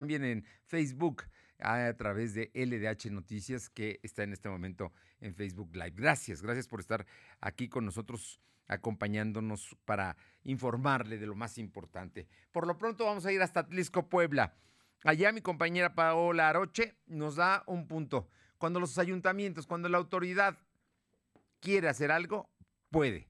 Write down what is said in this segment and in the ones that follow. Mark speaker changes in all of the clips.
Speaker 1: también en Facebook a través de LDH Noticias que está en este momento en Facebook Live. Gracias, gracias por estar aquí con nosotros acompañándonos para informarle de lo más importante. Por lo pronto vamos a ir hasta Tlisco, Puebla. Allá mi compañera Paola Aroche nos da un punto. Cuando los ayuntamientos, cuando la autoridad quiere hacer algo, puede.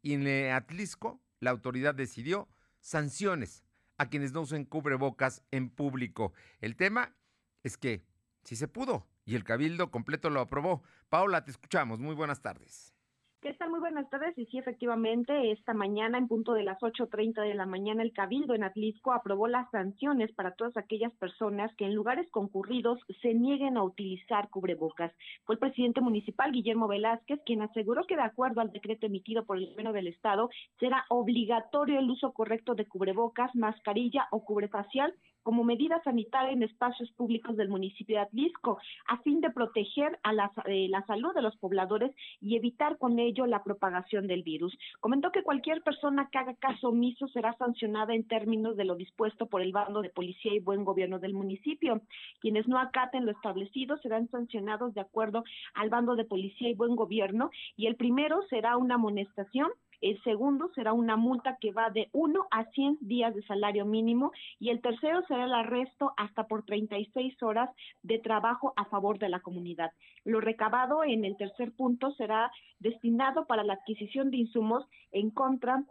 Speaker 1: Y en Atlisco, la autoridad decidió sanciones a quienes no usen cubrebocas en público. El tema es que sí se pudo y el cabildo completo lo aprobó. Paola, te escuchamos. Muy buenas tardes.
Speaker 2: ¿Qué tal? Muy buenas tardes. Y sí, efectivamente, esta mañana, en punto de las 8.30 de la mañana, el Cabildo en Atlisco aprobó las sanciones para todas aquellas personas que en lugares concurridos se nieguen a utilizar cubrebocas. Fue el presidente municipal, Guillermo Velázquez, quien aseguró que de acuerdo al decreto emitido por el gobierno del Estado, será obligatorio el uso correcto de cubrebocas, mascarilla o cubrefacial como medida sanitaria en espacios públicos del municipio de Atlisco, a fin de proteger a la, eh, la salud de los pobladores y evitar con ello la propagación del virus. Comentó que cualquier persona que haga caso omiso será sancionada en términos de lo dispuesto por el bando de policía y buen gobierno del municipio. Quienes no acaten lo establecido serán sancionados de acuerdo al bando de policía y buen gobierno y el primero será una amonestación el segundo será una multa que va de 1 a 100 días de salario mínimo y el tercero será el arresto hasta por 36 horas de trabajo a favor de la comunidad. Lo recabado en el tercer punto será destinado para la adquisición de insumos en contra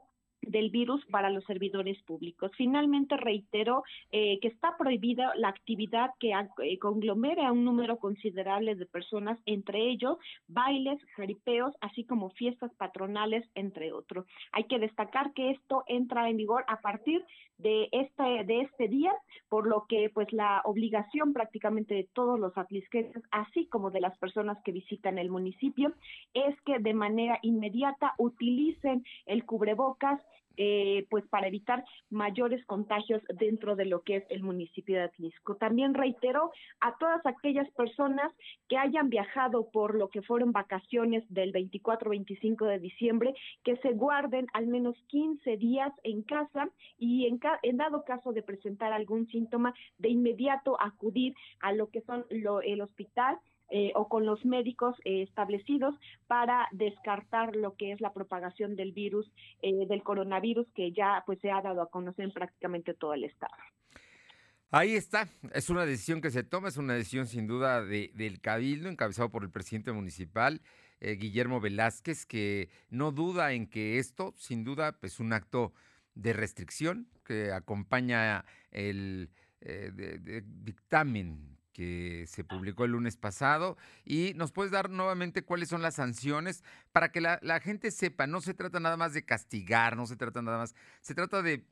Speaker 2: del virus para los servidores públicos. Finalmente reiteró eh, que está prohibida la actividad que eh, conglomere a un número considerable de personas, entre ellos bailes, jaripeos, así como fiestas patronales, entre otros. Hay que destacar que esto entra en vigor a partir de este de este día, por lo que pues la obligación prácticamente de todos los atlisquenses, así como de las personas que visitan el municipio, es que de manera inmediata utilicen el cubrebocas eh, pues para evitar mayores contagios dentro de lo que es el municipio de Atlisco. También reiteró a todas aquellas personas que hayan viajado por lo que fueron vacaciones del 24-25 de diciembre que se guarden al menos 15 días en casa y en, en dado caso de presentar algún síntoma de inmediato acudir a lo que son lo, el hospital eh, o con los médicos eh, establecidos para descartar lo que es la propagación del virus, eh, del coronavirus, que ya pues se ha dado a conocer en prácticamente todo el estado.
Speaker 1: Ahí está, es una decisión que se toma, es una decisión sin duda de, del Cabildo, encabezado por el presidente municipal, Guillermo Velázquez, que no duda en que esto, sin duda, es pues, un acto de restricción que acompaña el dictamen que se publicó el lunes pasado y nos puedes dar nuevamente cuáles son las sanciones para que la, gente sepa, no se trata nada más de castigar, no se trata nada más, se trata de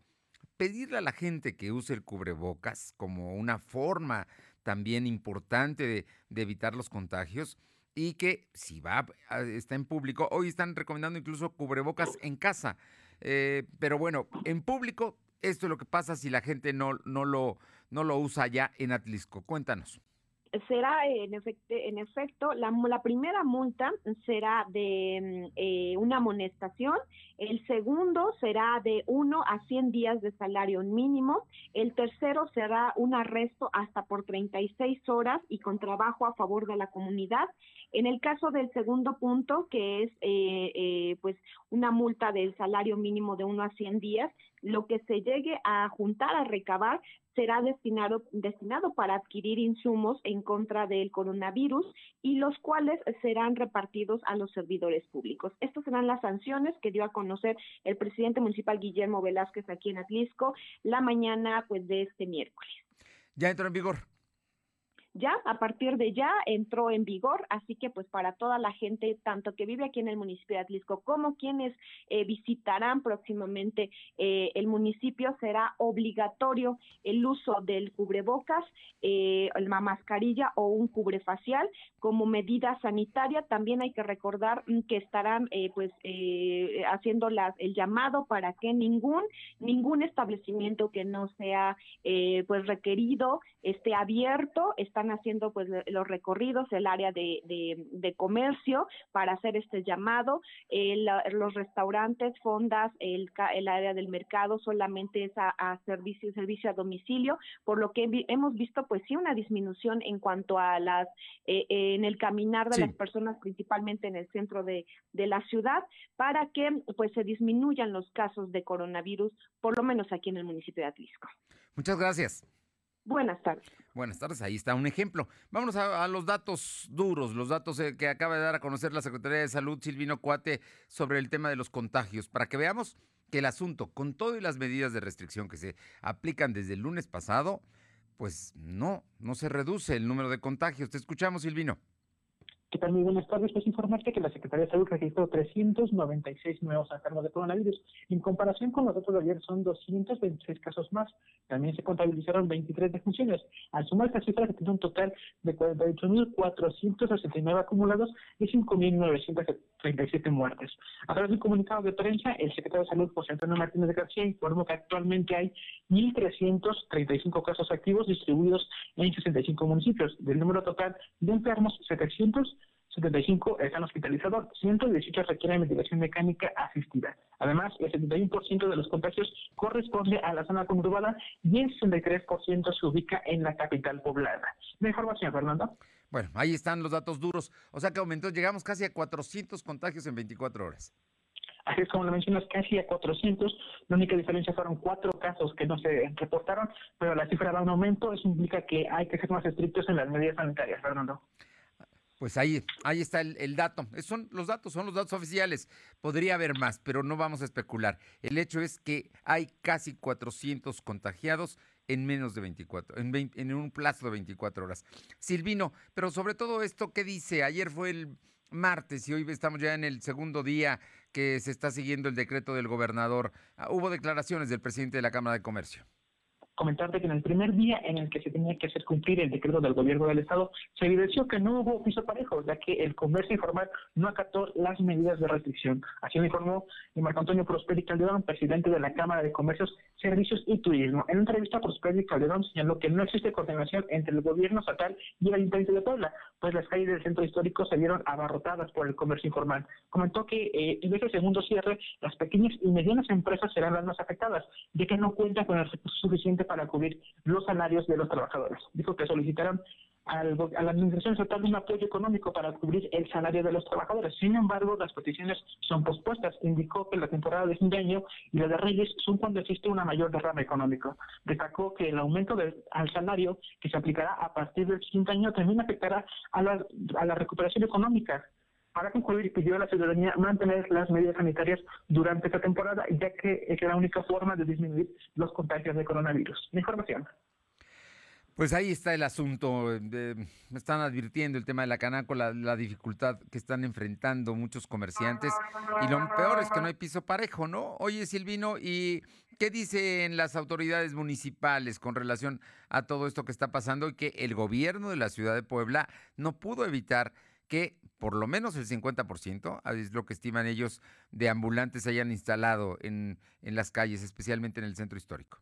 Speaker 1: pedirle a la gente que use el cubrebocas como una forma también importante de, evitar los contagios y que si va, está en público, hoy están recomendando incluso cubrebocas en casa, eh, pero bueno, en público esto es lo que pasa si la gente no, no, lo, no lo usa ya en Atlisco. Cuéntanos
Speaker 2: será en, en efecto la, la, primera multa será de mm, eh, una amonestación, el segundo será de uno a 100 días de salario mínimo, el tercero será un arresto hasta por 36 horas y con trabajo a favor de la comunidad. En el caso del segundo punto, que es eh, eh, pues una multa del salario mínimo de uno a 100 días, lo que se llegue a juntar, a recabar, será destinado, destinado para adquirir insumos en contra del coronavirus y los cuales serán repartidos a los servidores públicos. Estas serán las sanciones que dio a conocer el presidente municipal Guillermo Velázquez aquí en Atlisco la mañana pues de este miércoles.
Speaker 1: Ya entró en vigor
Speaker 2: ya a partir de ya entró en vigor, así que pues para toda la gente, tanto que vive aquí en el municipio de Atlisco como quienes eh, visitarán próximamente eh, el municipio, será obligatorio el uso del cubrebocas, eh, la mascarilla o un cubrefacial como medida sanitaria. También hay que recordar mm, que estarán eh, pues haciendo las, el llamado para que ningún ningún establecimiento que no sea pues requerido esté abierto, está están haciendo pues los recorridos, el área de, de, comercio para hacer este llamado, los restaurantes, fondas, el, el área del mercado solamente es a, servicio, servicio a domicilio, por lo que hemos visto pues sí una disminución en cuanto a las, eh, en el caminar de las personas, principalmente en el centro de, de la ciudad, para que pues se disminuyan los casos de coronavirus, por lo menos aquí en el municipio de Atlisco.
Speaker 1: Muchas gracias.
Speaker 2: Buenas tardes.
Speaker 1: Buenas tardes, ahí está un ejemplo. Vámonos a, los datos duros, los datos eh, que acaba de dar a conocer la Secretaría de Salud, Silvino Cuate, sobre el tema de los contagios, para que veamos que el asunto, con todas las medidas de restricción que se aplican desde el lunes pasado, pues no, no se reduce el número de contagios. Te escuchamos, Silvino.
Speaker 3: ¿Qué tal? Muy buenas tardes. Pues informarte que la Secretaría de Salud registró 396 nuevos enfermos de coronavirus. En comparación con los datos de ayer, son 226 casos más. También se contabilizaron 23 defunciones. Al sumar esta cifra, se tiene un total de 48.469 acumulados y 5.937 muertes. A través de un comunicado de prensa, el secretario de Salud, José Antonio Martínez de García, informó que actualmente hay 1.335 casos activos distribuidos en 65 municipios. Del número total de enfermos, 700 75 están hospitalizados, 118 requieren ventilación mecánica asistida. Además, el 71% de los contagios corresponde a la zona conurbada y el 63% se ubica en la capital poblada. La información, Fernando.
Speaker 1: Bueno, ahí están los datos duros. O sea que aumentó, llegamos casi a 400 contagios en 24 horas.
Speaker 3: Así es como lo mencionas, casi a 400. La única diferencia fueron cuatro casos que no se reportaron, pero la cifra da un aumento. Eso implica que hay que ser más estrictos en las medidas sanitarias, Fernando.
Speaker 1: Pues ahí, ahí está el, dato. son los datos, son los datos oficiales. Podría haber más, pero no vamos a especular. El hecho es que hay casi 400 contagiados en menos de 24, en, en un plazo de 24 horas. Silvino, pero sobre todo esto, ¿qué dice? Ayer fue el martes y hoy estamos ya en el segundo día que se está siguiendo el decreto del gobernador. Ah, hubo declaraciones del presidente de la Cámara de Comercio
Speaker 3: comentarte que en el primer día en el que se tenía que hacer cumplir el decreto del gobierno del Estado, se evidenció que no hubo piso parejo, ya que el comercio informal no acató las medidas de restricción. Así lo informó Marco Antonio Prosperi Calderón, presidente de la Cámara de Comercios, Servicios y Turismo. En una entrevista, Prosperi Calderón señaló que no existe coordinación entre el gobierno estatal y el Ayuntamiento de Puebla, pues las calles del centro histórico se vieron abarrotadas por el comercio informal. Comentó que eh, en ese segundo cierre, las pequeñas y medianas empresas serán las más afectadas, ya que no cuentan con el recurso suficiente para cubrir los salarios de los trabajadores. Dijo que solicitaron a la Administración Estatal un apoyo económico para cubrir el salario de los trabajadores. Sin embargo, las peticiones son pospuestas. Indicó que la temporada de fin de año y la de Reyes son cuando existe una mayor derrama económica. Destacó que el aumento del al salario que se aplicará a partir del siguiente año también afectará a la, a la recuperación económica para concluir, pidió a la ciudadanía mantener las medidas sanitarias durante esta temporada, ya que es la única forma de disminuir los contagios de coronavirus. información.
Speaker 1: Pues ahí está el asunto. Me están advirtiendo el tema de la canaco, la, la, dificultad que están enfrentando muchos comerciantes. Y lo peor es que no hay piso parejo, ¿no? Oye, Silvino, ¿y qué dicen las autoridades municipales con relación a todo esto que está pasando y que el gobierno de la ciudad de Puebla no pudo evitar que por lo menos el 50%, es lo que estiman ellos, de ambulantes se hayan instalado en, en las calles, especialmente en el centro histórico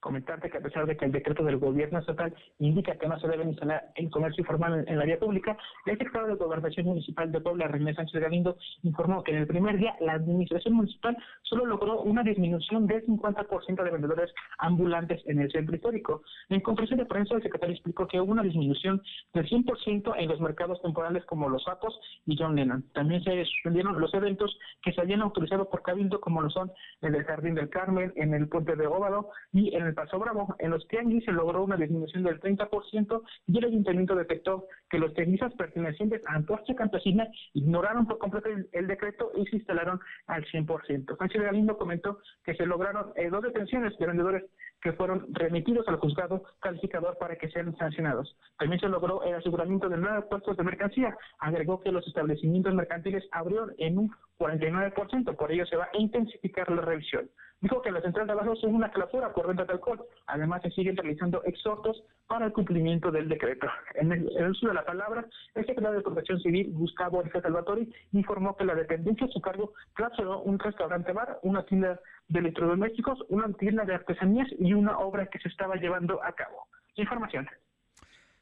Speaker 3: comentarte que a pesar de que el decreto del gobierno estatal indica que no se debe instalar el comercio informal en, la vía pública, el secretario de Gobernación Municipal de Puebla, René Sánchez Galindo, informó que en el primer día la administración municipal solo logró una disminución del 50% de vendedores ambulantes en el centro histórico. En conferencia de prensa, el secretario explicó que hubo una disminución del 100% en los mercados temporales como Los Sapos y John Lennon. También se suspendieron los eventos que se habían autorizado por Cabildo, como lo son el del Jardín del Carmen, en el Puente de Óvalo y en el Paso Bravo. En los tianguis se logró una disminución del 30% y el ayuntamiento detectó que los tianguistas pertenecientes a Antorcha Campesina ignoraron por completo el, decreto y se instalaron al 100%. Sánchez Galindo comentó que se lograron eh, dos detenciones de vendedores que fueron remitidos al juzgado calificador para que sean sancionados. También se logró el aseguramiento de nueve puestos de mercancía. Agregó que los establecimientos mercantiles abrieron en un 49%, por ello se va a intensificar la revisión. Dijo que la central de abajo es una clausura por venta de alcohol. Además, se siguen realizando exhortos para el cumplimiento del decreto. En el, uso de la palabra, el secretario de Protección Civil, Gustavo Orfe Salvatori, informó que la dependencia de su cargo clausuró un restaurante bar, una tienda de electrodomésticos, una tienda de artesanías y una obra que se estaba llevando a cabo. Información.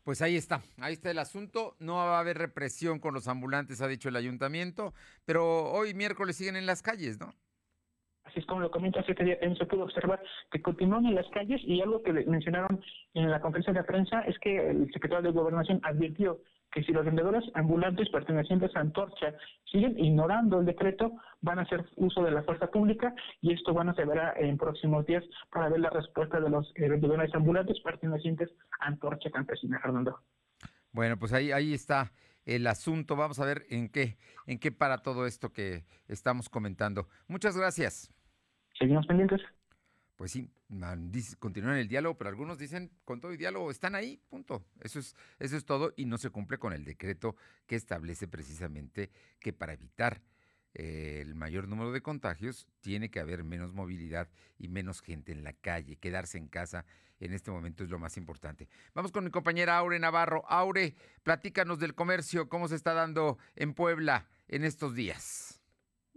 Speaker 1: Pues ahí está, ahí está el asunto. No va a haber represión con los ambulantes, ha dicho el ayuntamiento, pero hoy miércoles siguen en las calles, ¿no?
Speaker 3: Así es como lo comentas, este día también se pudo observar que continúan en las calles y algo que mencionaron en la conferencia de prensa es que el secretario de Gobernación advirtió que si los vendedores ambulantes pertenecientes a Antorcha siguen ignorando el decreto, van a hacer uso de la fuerza pública y esto a se verá en próximos días para ver la respuesta de los eh, vendedores ambulantes pertenecientes a Antorcha Campesina, Fernando.
Speaker 1: Bueno, pues ahí, ahí está el asunto. Vamos a ver en qué, en qué para todo esto que estamos comentando. Muchas gracias.
Speaker 3: Seguimos pendientes
Speaker 1: pues sí, continúan el diálogo, pero algunos dicen con todo el diálogo están ahí, punto. Eso es, eso es todo y no se cumple con el decreto que establece precisamente que para evitar eh, el mayor número de contagios tiene que haber menos movilidad y menos gente en la calle. Quedarse en casa en este momento es lo más importante. Vamos con mi compañera Aure Navarro. Aure, platícanos del comercio, cómo se está dando en Puebla en estos días.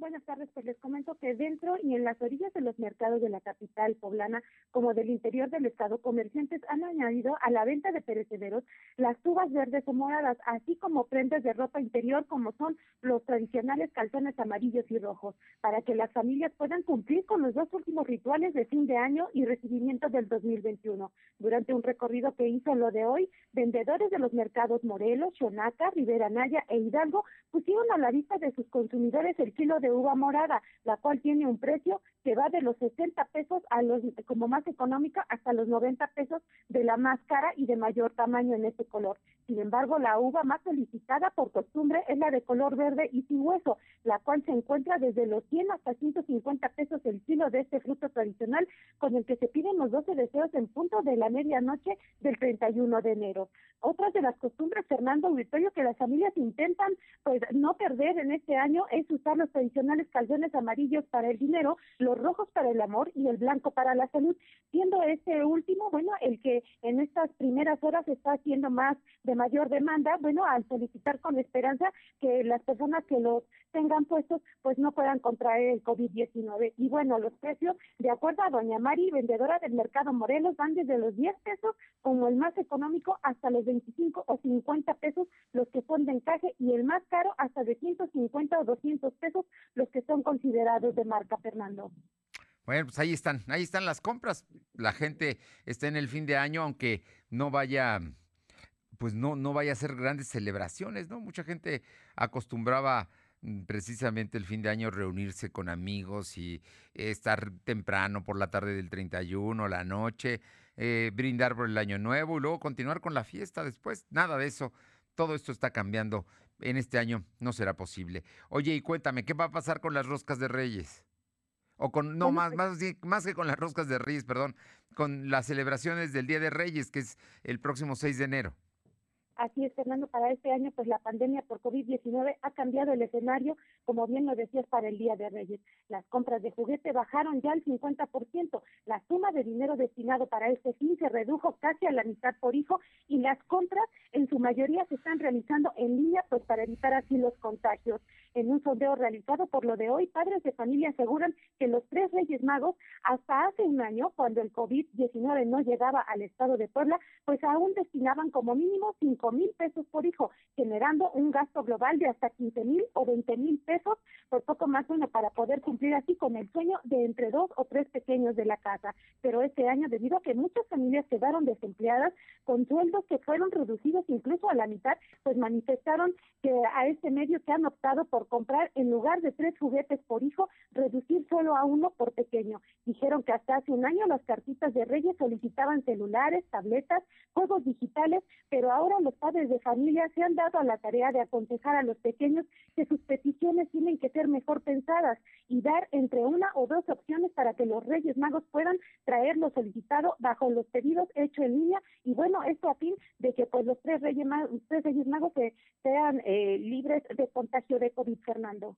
Speaker 4: Buenas tardes, pues les comento que dentro y en las orillas de los mercados de la capital poblana, como del interior del estado, comerciantes han añadido a la venta de perecederos las uvas verdes o moradas, así como prendas de ropa interior, como son los tradicionales calzones amarillos y rojos, para que las familias puedan cumplir con los dos últimos rituales de fin de año y recibimiento del 2021. Durante un recorrido que hizo lo de hoy, vendedores de los mercados Morelos, Xonaca, Rivera Naya e Hidalgo pusieron a la vista de sus consumidores el kilo de uva morada, la cual tiene un precio que va de los 60 pesos a los como más económica hasta los 90 pesos de la más cara y de mayor tamaño en este color. Sin embargo, la uva más solicitada por costumbre es la de color verde y sin hueso, la cual se encuentra desde los 100 hasta 150 pesos el kilo de este fruto tradicional, con el que se piden los 12 deseos en punto de la medianoche del 31 de enero. Otras de las costumbres, Fernando Auditorio, que las familias intentan pues no perder en este año es usar los tradicionales calzones amarillos para el dinero, los rojos para el amor y el blanco para la salud, siendo este último, bueno, el que en estas primeras horas está haciendo más de mayor demanda, bueno, al solicitar con esperanza que las personas que los tengan puestos, pues no puedan contraer el COVID-19. Y bueno, los precios, de acuerdo a doña Mari, vendedora del mercado Morelos, van desde los 10 pesos como el más económico hasta los 25 o 50 pesos los que son de encaje y el más caro hasta de 150 o 200 pesos los que son considerados de marca, Fernando.
Speaker 1: Bueno, pues ahí están, ahí están las compras. La gente está en el fin de año, aunque no vaya, pues no, no vaya a ser grandes celebraciones, ¿no? Mucha gente acostumbraba precisamente el fin de año reunirse con amigos y estar temprano por la tarde del 31, la noche, eh, brindar por el año nuevo y luego continuar con la fiesta después. Nada de eso. Todo esto está cambiando. En este año no será posible. Oye, y cuéntame, ¿qué va a pasar con las roscas de Reyes? O con, no, más, más, más que con las roscas de Reyes, perdón, con las celebraciones del Día de Reyes, que es el próximo 6 de enero.
Speaker 4: Así es, Fernando, para este año, pues la pandemia por COVID-19 ha cambiado el escenario, como bien lo decías, para el Día de Reyes. Las compras de juguete bajaron ya al 50%. La suma de dinero destinado para este fin se redujo casi a la mitad por hijo y las compras en su mayoría se están realizando en línea, pues para evitar así los contagios. En un sondeo realizado por lo de hoy, padres de familia aseguran que los tres Reyes Magos, hasta hace un año, cuando el COVID-19 no llegaba al estado de Puebla, pues aún destinaban como mínimo cinco mil pesos por hijo, generando un gasto global de hasta 15 mil o 20 mil pesos, por poco más uno, para poder cumplir así con el sueño de entre dos o tres pequeños de la casa. Pero este año, debido a que muchas familias quedaron desempleadas, con sueldos que fueron reducidos incluso a la mitad, pues manifestaron que a este medio se han optado por comprar, en lugar de tres juguetes por hijo, reducir solo a uno por pequeño. Dijeron que hasta hace un año las cartitas de Reyes solicitaban celulares, tabletas, juegos digitales, pero ahora los padres de familia se han dado a la tarea de aconsejar a los pequeños que sus peticiones tienen que ser mejor pensadas y dar entre una o dos opciones para que los Reyes Magos puedan traer lo solicitado bajo los pedidos hechos en línea y bueno, esto a fin de que pues los tres Reyes Magos, tres Reyes Magos se, sean eh, libres de contagio de COVID. Fernando.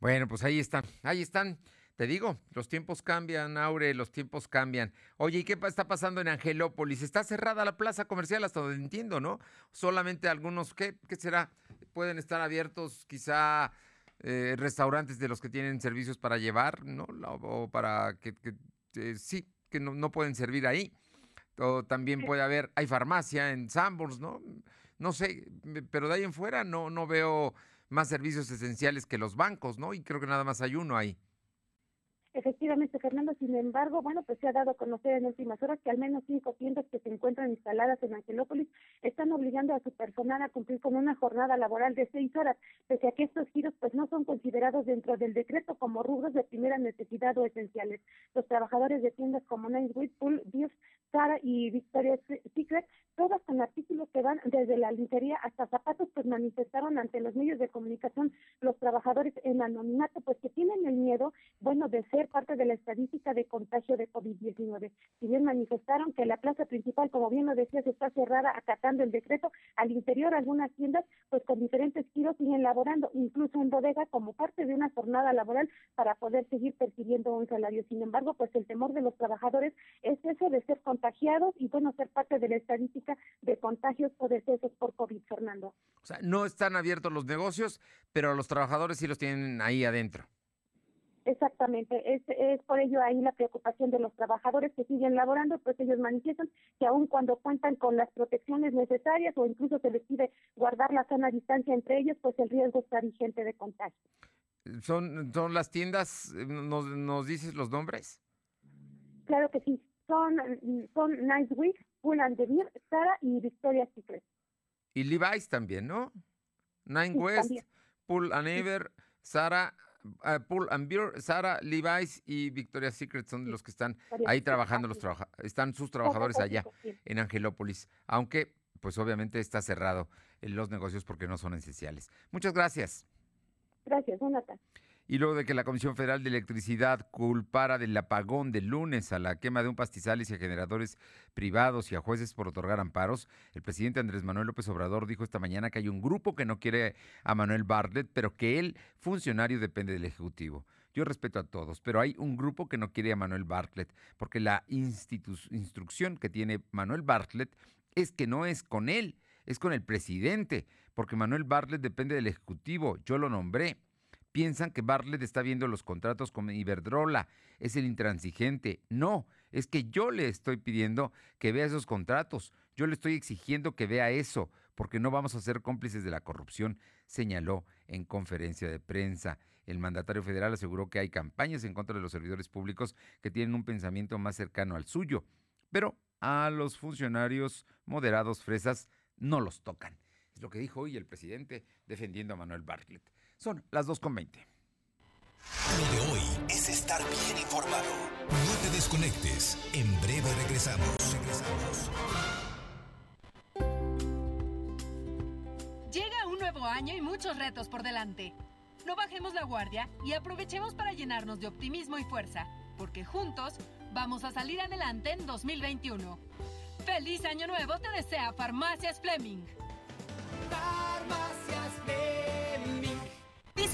Speaker 1: Bueno, pues ahí están, ahí están. Te digo, los tiempos cambian, Aure, los tiempos cambian. Oye, ¿y qué está pasando en Angelópolis? Está cerrada la plaza comercial hasta donde entiendo, ¿no? Solamente algunos, ¿qué, qué será? Pueden estar abiertos quizá eh, restaurantes de los que tienen servicios para llevar, ¿no? O para que, eh, sí, que no, no pueden servir ahí. o también puede haber, hay farmacia en Sanborns, ¿no? No sé, pero de ahí en fuera no, no veo más servicios esenciales que los bancos, ¿no? Y creo que nada más hay uno ahí.
Speaker 4: Efectivamente, Fernando, sin embargo, bueno, pues se ha dado a conocer en últimas horas que al menos cinco tiendas que se encuentran instaladas en Angelópolis están obligando a su personal a cumplir con una jornada laboral de seis horas, pese a que estos giros pues no son considerados dentro del decreto como rubros de primera necesidad o esenciales. Los trabajadores de tiendas como Nice Pool, Bios, Sara y Victoria's Secret, todas con artículos que van desde la lingería hasta zapatos, pues manifestaron ante los medios de comunicación los trabajadores en anonimato, pues que tienen el miedo, bueno, de ser parte de la estadística de contagio de COVID-19. Si bien manifestaron que la plaza principal, como bien lo decías, está cerrada acatando el decreto, al interior algunas tiendas, pues con diferentes giros siguen laborando, incluso en bodega como parte de una jornada laboral para poder seguir percibiendo un salario. Sin embargo, pues el temor de los trabajadores es eso de ser contagiados y bueno, ser parte de la estadística de contagios o decesos por COVID, Fernando.
Speaker 1: O sea, no están abiertos los negocios, pero los trabajadores sí los tienen ahí adentro.
Speaker 4: Exactamente, es, es por ello ahí la preocupación de los trabajadores que siguen laborando, pues ellos manifiestan que aun cuando cuentan con las protecciones necesarias o incluso se les pide guardar la sana distancia entre ellos, pues el riesgo está vigente de contagio.
Speaker 1: ¿Son, son las tiendas, nos, nos dices los nombres?
Speaker 4: Claro que sí, son, son Nice Week, Pull and Beer, Sara y Victoria's Secret.
Speaker 1: Y Levi's también, ¿no? Nine West, Pull and Ever, Sara uh, Paul and Beer, Sara, Levi's y Victoria's Secret son los que están ahí trabajando, los trabaja están sus trabajadores allá en Angelópolis, aunque pues obviamente está cerrado en los negocios porque no son esenciales. Muchas gracias.
Speaker 4: Gracias, Jonathan.
Speaker 1: Y luego de que la Comisión Federal de Electricidad culpara del apagón del lunes a la quema de un pastizales y a generadores privados y a jueces por otorgar amparos, el presidente Andrés Manuel López Obrador dijo esta mañana que hay un grupo que no quiere a Manuel Bartlett, pero que él, funcionario, depende del Ejecutivo. Yo respeto a todos, pero hay un grupo que no quiere a Manuel Bartlett, porque la instrucción que tiene Manuel Bartlett es que no es con él, es con el presidente, porque Manuel Bartlett depende del Ejecutivo, yo lo nombré piensan que Bartlett está viendo los contratos con Iberdrola, es el intransigente. No, es que yo le estoy pidiendo que vea esos contratos, yo le estoy exigiendo que vea eso, porque no vamos a ser cómplices de la corrupción, señaló en conferencia de prensa. El mandatario federal aseguró que hay campañas en contra de los servidores públicos que tienen un pensamiento más cercano al suyo, pero a los funcionarios moderados fresas no los tocan. Es lo que dijo hoy el presidente defendiendo a Manuel Bartlett. Son las 2.20.
Speaker 5: Lo de hoy es estar bien informado. No te desconectes. En breve regresamos. Regresamos.
Speaker 6: Llega un nuevo año y muchos retos por delante. No bajemos la guardia y aprovechemos para llenarnos de optimismo y fuerza, porque juntos vamos a salir adelante en 2021. ¡Feliz Año Nuevo te desea Farmacias Fleming!
Speaker 7: Farmacias Fleming.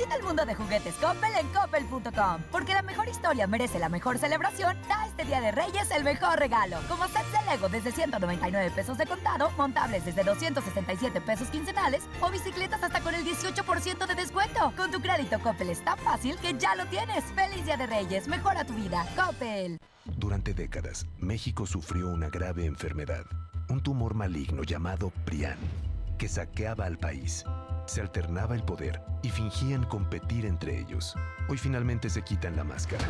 Speaker 8: Visita el mundo de juguetes Coppel en coppel.com, porque la mejor historia merece la mejor celebración. Da este Día de Reyes el mejor regalo, como sets de Lego desde 199 pesos de contado, montables desde 267 pesos quincenales o bicicletas hasta con el 18% de descuento. Con tu crédito Coppel es tan fácil que ya lo tienes. Feliz Día de Reyes, mejora tu vida. Coppel.
Speaker 5: Durante décadas, México sufrió una grave enfermedad, un tumor maligno llamado Prián, que saqueaba al país. Se alternaba el poder y fingían competir entre ellos. Hoy finalmente se quitan la máscara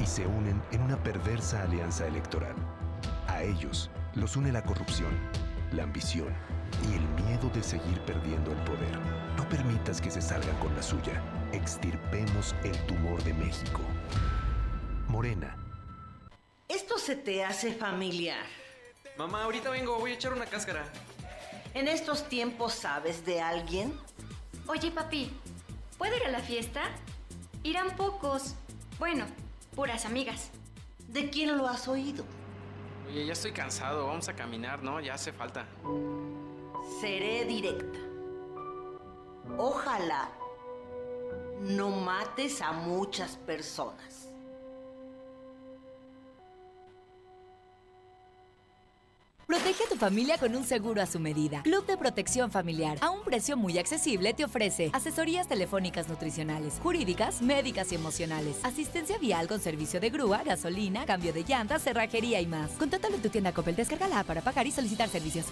Speaker 5: y se unen en una perversa alianza electoral. A ellos los une la corrupción, la ambición y el miedo de seguir perdiendo el poder. No permitas que se salgan con la suya. Extirpemos el tumor de México. Morena.
Speaker 9: Esto se te hace familiar.
Speaker 10: Mamá, ahorita vengo, voy a echar una cáscara.
Speaker 9: ¿En estos tiempos sabes de alguien?
Speaker 11: Oye, papi, ¿puedo ir a la fiesta? Irán pocos. Bueno, puras amigas.
Speaker 9: ¿De quién lo has oído?
Speaker 10: Oye, ya estoy cansado, vamos a caminar, ¿no? Ya hace falta.
Speaker 9: Seré directa. Ojalá no mates a muchas personas.
Speaker 8: Protege a tu familia con un seguro a su medida. Club de Protección Familiar. A un precio muy accesible te ofrece asesorías telefónicas nutricionales, jurídicas, médicas y emocionales, asistencia vial con servicio de grúa, gasolina, cambio de llantas, cerrajería y más. Contáctalo en tu tienda Coppel. Descárgala para pagar y solicitar servicios.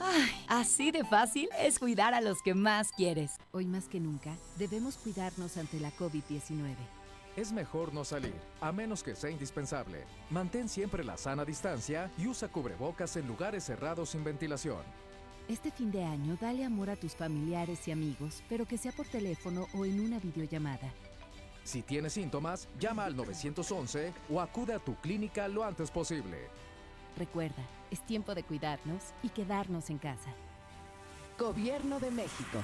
Speaker 8: Ay, así de fácil es cuidar a los que más quieres.
Speaker 12: Hoy más que nunca, debemos cuidarnos ante la COVID-19.
Speaker 13: Es mejor no salir, a menos que sea indispensable. Mantén siempre la sana distancia y usa cubrebocas en lugares cerrados sin ventilación.
Speaker 12: Este fin de año dale amor a tus familiares y amigos, pero que sea por teléfono o en una videollamada.
Speaker 13: Si tienes síntomas, llama al 911 o acude a tu clínica lo antes posible.
Speaker 12: Recuerda, es tiempo de cuidarnos y quedarnos en casa.
Speaker 14: Gobierno de México.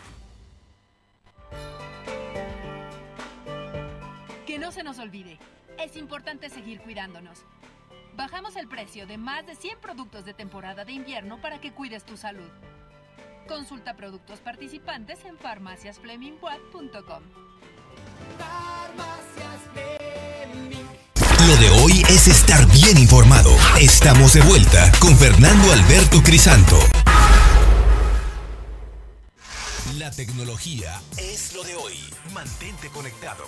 Speaker 6: Que no se nos olvide, es importante seguir cuidándonos. Bajamos el precio de más de 100 productos de temporada de invierno para que cuides tu salud. Consulta productos participantes en farmaciasflemingwatt.com.
Speaker 15: Lo de hoy es estar bien informado. Estamos de vuelta con Fernando Alberto Crisanto. La tecnología es lo de hoy. Mantente conectado.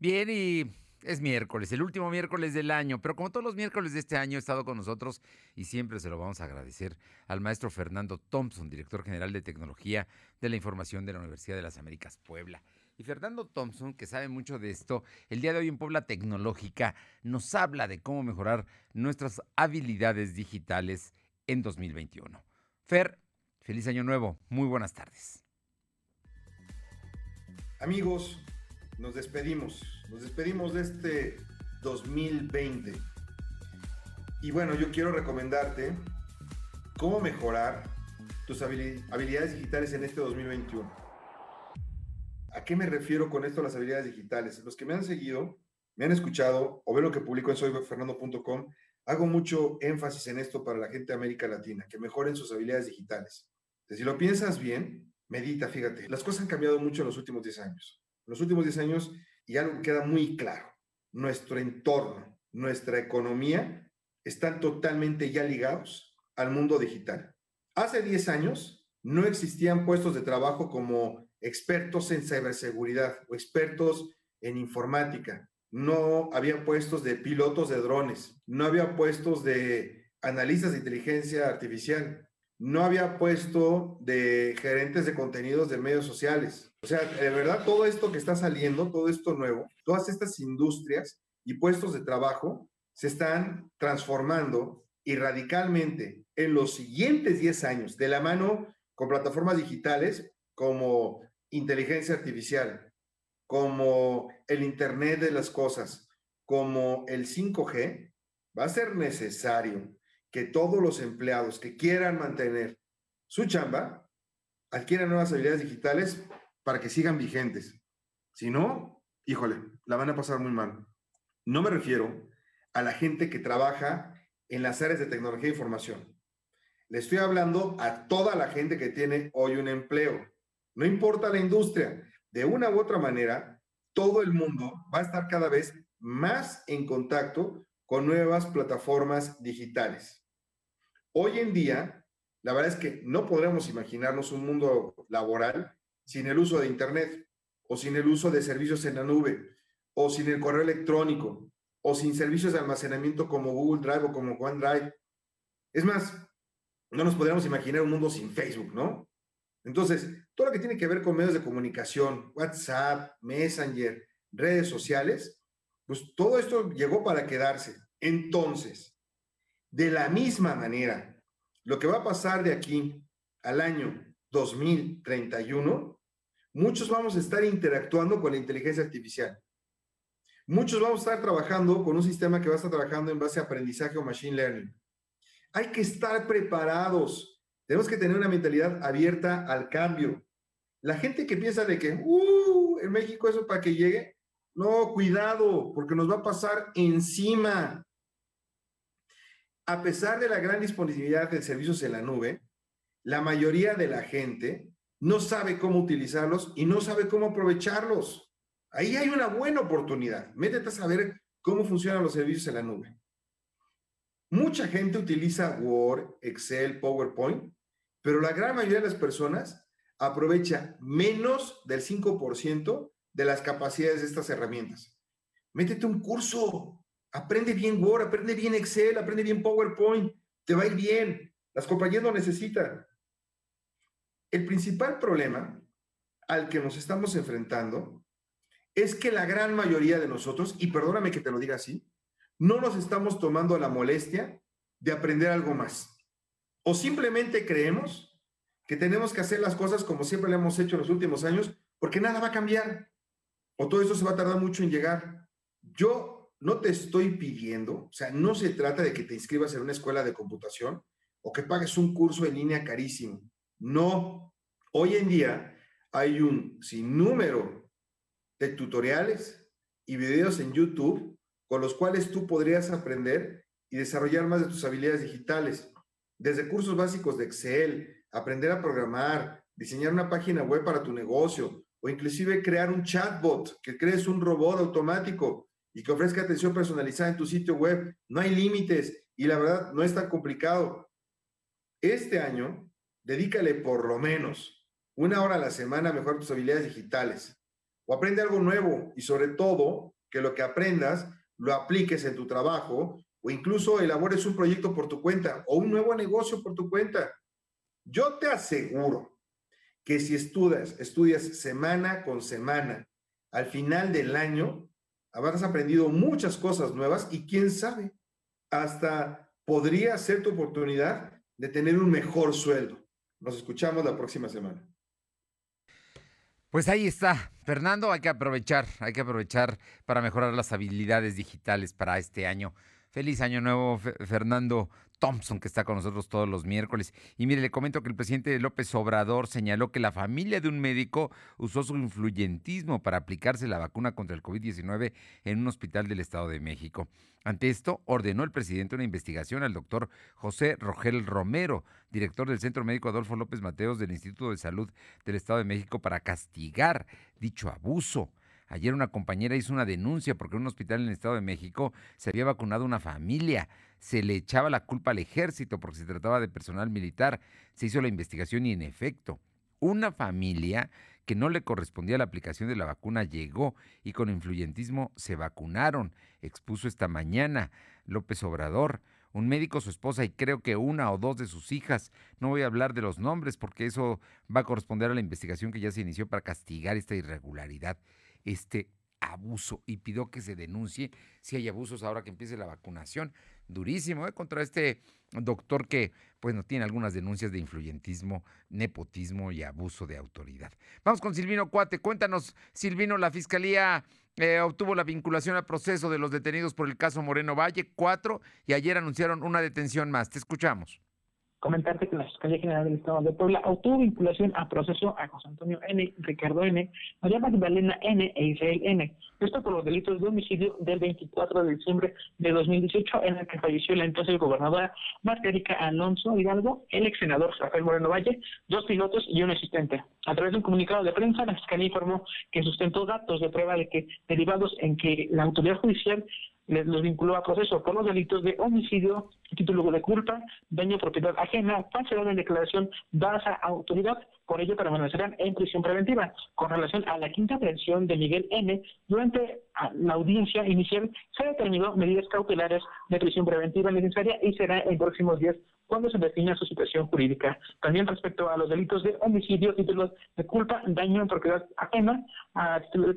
Speaker 1: Bien, y es miércoles, el último miércoles del año, pero como todos los miércoles de este año ha estado con nosotros y siempre se lo vamos a agradecer al maestro Fernando Thompson, director general de tecnología de la información de la Universidad de las Américas Puebla. Y Fernando Thompson, que sabe mucho de esto, el día de hoy en Puebla Tecnológica nos habla de cómo mejorar nuestras habilidades digitales en 2021. Fer, feliz año nuevo, muy buenas tardes.
Speaker 16: Amigos, nos despedimos, nos despedimos de este 2020. Y bueno, yo quiero recomendarte cómo mejorar tus habilidades digitales en este 2021. ¿A qué me refiero con esto, las habilidades digitales? Los que me han seguido, me han escuchado o ven lo que publico en soyfernando.com, hago mucho énfasis en esto para la gente de América Latina, que mejoren sus habilidades digitales. Si lo piensas bien, medita, fíjate, las cosas han cambiado mucho en los últimos 10 años. Los últimos 10 años, y algo queda muy claro, nuestro entorno, nuestra economía están totalmente ya ligados al mundo digital. Hace 10 años no existían puestos de trabajo como expertos en ciberseguridad o expertos en informática. No había puestos de pilotos de drones, no había puestos de analistas de inteligencia artificial, no había puesto de gerentes de contenidos de medios sociales. O sea, de verdad, todo esto que está saliendo, todo esto nuevo, todas estas industrias y puestos de trabajo se están transformando y radicalmente en los siguientes 10 años, de la mano con plataformas digitales como inteligencia artificial, como el Internet de las Cosas, como el 5G, va a ser necesario que todos los empleados que quieran mantener su chamba adquieran nuevas habilidades digitales para que sigan vigentes. Si no, híjole, la van a pasar muy mal. No me refiero a la gente que trabaja en las áreas de tecnología e información. Le estoy hablando a toda la gente que tiene hoy un empleo. No importa la industria, de una u otra manera, todo el mundo va a estar cada vez más en contacto con nuevas plataformas digitales. Hoy en día, la verdad es que no podremos imaginarnos un mundo laboral sin el uso de Internet o sin el uso de servicios en la nube o sin el correo electrónico o sin servicios de almacenamiento como Google Drive o como OneDrive. Es más, no nos podríamos imaginar un mundo sin Facebook, ¿no? Entonces, todo lo que tiene que ver con medios de comunicación, WhatsApp, Messenger, redes sociales, pues todo esto llegó para quedarse. Entonces, de la misma manera, lo que va a pasar de aquí al año 2031, muchos vamos a estar interactuando con la inteligencia artificial. Muchos vamos a estar trabajando con un sistema que va a estar trabajando en base a aprendizaje o machine learning. Hay que estar preparados tenemos que tener una mentalidad abierta al cambio. La gente que piensa de que, uh, en México eso para que llegue, no, cuidado, porque nos va a pasar encima. A pesar de la gran disponibilidad de servicios en la nube, la mayoría de la gente no sabe cómo utilizarlos y no sabe cómo aprovecharlos. Ahí hay una buena oportunidad. Métete a saber cómo funcionan los servicios en la nube. Mucha gente utiliza Word, Excel, PowerPoint, pero la gran mayoría de las personas aprovecha menos del 5% de las capacidades de estas herramientas. Métete un curso, aprende bien Word, aprende bien Excel, aprende bien PowerPoint, te va a ir bien. Las compañías lo necesitan. El principal problema al que nos estamos enfrentando es que la gran mayoría de nosotros, y perdóname que te lo diga así, no nos estamos tomando la molestia de aprender algo más. O simplemente creemos que tenemos que hacer las cosas como siempre lo hemos hecho en los últimos años, porque nada va a cambiar. O todo eso se va a tardar mucho en llegar. Yo no te estoy pidiendo, o sea, no se trata de que te inscribas en una escuela de computación o que pagues un curso en línea carísimo. No. Hoy en día hay un sinnúmero de tutoriales y videos en YouTube con los cuales tú podrías aprender y desarrollar más de tus habilidades digitales. Desde cursos básicos de Excel, aprender a programar, diseñar una página web para tu negocio o inclusive crear un chatbot, que crees un robot automático y que ofrezca atención personalizada en tu sitio web. No hay límites y la verdad no es tan complicado. Este año, dedícale por lo menos una hora a la semana a mejorar tus habilidades digitales o aprende algo nuevo y sobre todo que lo que aprendas lo apliques en tu trabajo o incluso elabores un proyecto por tu cuenta o un nuevo negocio por tu cuenta. Yo te aseguro que si estudias, estudias semana con semana, al final del año, habrás aprendido muchas cosas nuevas y quién sabe, hasta podría ser tu oportunidad de tener un mejor sueldo. Nos escuchamos la próxima semana.
Speaker 1: Pues ahí está, Fernando, hay que aprovechar, hay que aprovechar para mejorar las habilidades digitales para este año. Feliz año nuevo, Fernando Thompson, que está con nosotros todos los miércoles. Y mire, le comento que el presidente López Obrador señaló que la familia de un médico usó su influyentismo para aplicarse la vacuna contra el COVID-19 en un hospital del Estado de México. Ante esto, ordenó el presidente una investigación al doctor José Rogel Romero, director del Centro Médico Adolfo López Mateos del Instituto de Salud del Estado de México, para castigar dicho abuso. Ayer una compañera hizo una denuncia porque en un hospital en el Estado de México se había vacunado una familia se le echaba la culpa al ejército porque se trataba de personal militar. Se hizo la investigación y en efecto, una familia que no le correspondía la aplicación de la vacuna llegó y con influyentismo se vacunaron, expuso esta mañana López Obrador. Un médico, su esposa y creo que una o dos de sus hijas. No voy a hablar de los nombres porque eso va a corresponder a la investigación que ya se inició para castigar esta irregularidad, este abuso y pidió que se denuncie si hay abusos ahora que empiece la vacunación durísimo ¿eh? contra este doctor que pues no tiene algunas denuncias de influyentismo, nepotismo y abuso de autoridad. Vamos con Silvino Cuate. Cuéntanos, Silvino, la Fiscalía eh, obtuvo la vinculación al proceso de los detenidos por el caso Moreno Valle, cuatro, y ayer anunciaron una detención más. Te escuchamos
Speaker 3: comentarte que la Fiscalía General del Estado de Puebla obtuvo vinculación a proceso a José Antonio N., Ricardo N., María Magdalena N. e Israel N. Esto por los delitos de homicidio del 24 de diciembre de 2018 en el que falleció la entonces gobernadora Margarita Alonso Hidalgo, el ex senador Rafael Moreno Valle, dos pilotos y un asistente. A través de un comunicado de prensa, la Fiscalía informó que sustentó datos de prueba de que derivados en que la autoridad judicial los vinculó a proceso por los delitos de homicidio, título de culpa, daño a propiedad ajena, falsedad en declaración dadas a autoridad, por ello permanecerán en prisión preventiva. Con relación a la quinta aprehensión de Miguel N., durante la audiencia inicial se determinó medidas cautelares de prisión preventiva necesaria y será en próximos días cuando se defina su situación jurídica. También respecto a los delitos de homicidio, títulos de culpa, daño en propiedad ajena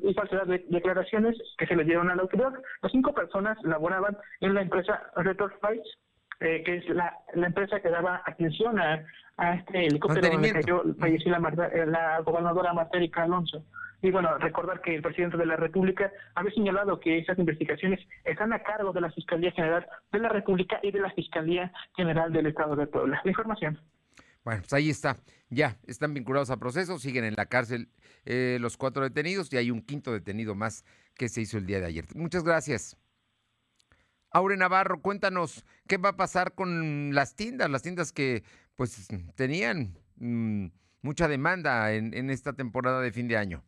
Speaker 3: y falsedad de declaraciones que se le dieron a la autoridad. Las cinco personas laboraban en la empresa Retor eh, que es la, empresa que daba atención a, este helicóptero donde cayó, falleció la, eh, la gobernadora Martérica Alonso. Y bueno, recordar que el presidente de la República había señalado que esas investigaciones están a cargo de la Fiscalía General de la República y de la Fiscalía General del Estado de Puebla. La información.
Speaker 1: Bueno, pues ahí está. Ya están vinculados a proceso, siguen en la cárcel eh, los cuatro detenidos y hay un quinto detenido más que se hizo el día de ayer. Muchas gracias. Aure Navarro, cuéntanos qué va a pasar con las tiendas, las tiendas que pues tenían mm, mucha demanda en esta temporada de fin de año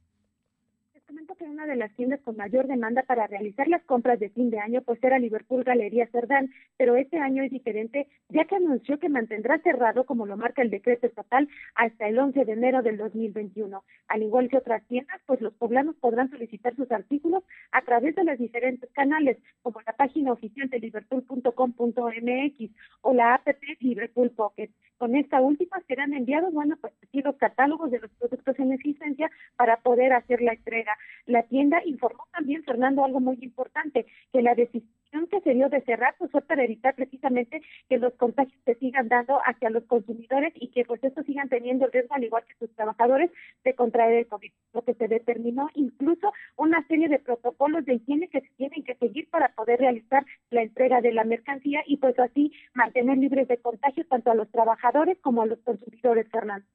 Speaker 4: de las tiendas con mayor demanda para realizar las compras de fin de año pues era Liverpool Galería Cerdán, pero este año es diferente ya que anunció que mantendrá cerrado como lo marca el decreto estatal hasta el 11 de enero del 2021. Al igual que otras tiendas, pues los poblanos podrán solicitar sus artículos a través de los diferentes canales como la página oficial de liverpool.com.mx o la app Liverpool Pocket. Con esta última serán enviados, bueno, pues los catálogos de los productos en existencia para poder hacer la entrega. La tienda informó también, Fernando, algo muy importante, que la decisión que se dio de cerrar pues fue para evitar precisamente que los contagios se sigan dando hacia los consumidores y que pues estos sigan teniendo el riesgo, al igual que sus trabajadores, de contraer el COVID. Lo que se determinó incluso una serie de protocolos de higiene que se tienen que seguir para poder realizar la entrega de la mercancía y pues así mantener libres de contagio tanto a los trabajadores como a los consumidores, Fernando.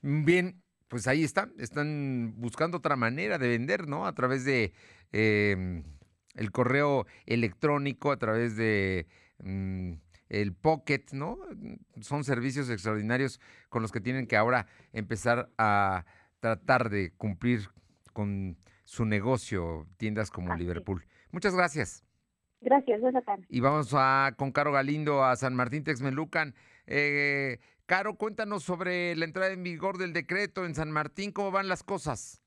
Speaker 1: Bien, pues ahí está, están buscando otra manera de vender, ¿no? A través de eh, el correo electrónico, a través de mm, el Pocket, ¿no? Son servicios extraordinarios con los que tienen que ahora empezar a tratar de cumplir con su negocio, tiendas como Liverpool. Muchas gracias.
Speaker 4: Gracias, buenas tardes.
Speaker 1: Y vamos a, con Caro Galindo a San Martín Texmelucan. Eh, Caro, cuéntanos sobre la entrada en vigor del decreto en San Martín, ¿cómo van las cosas?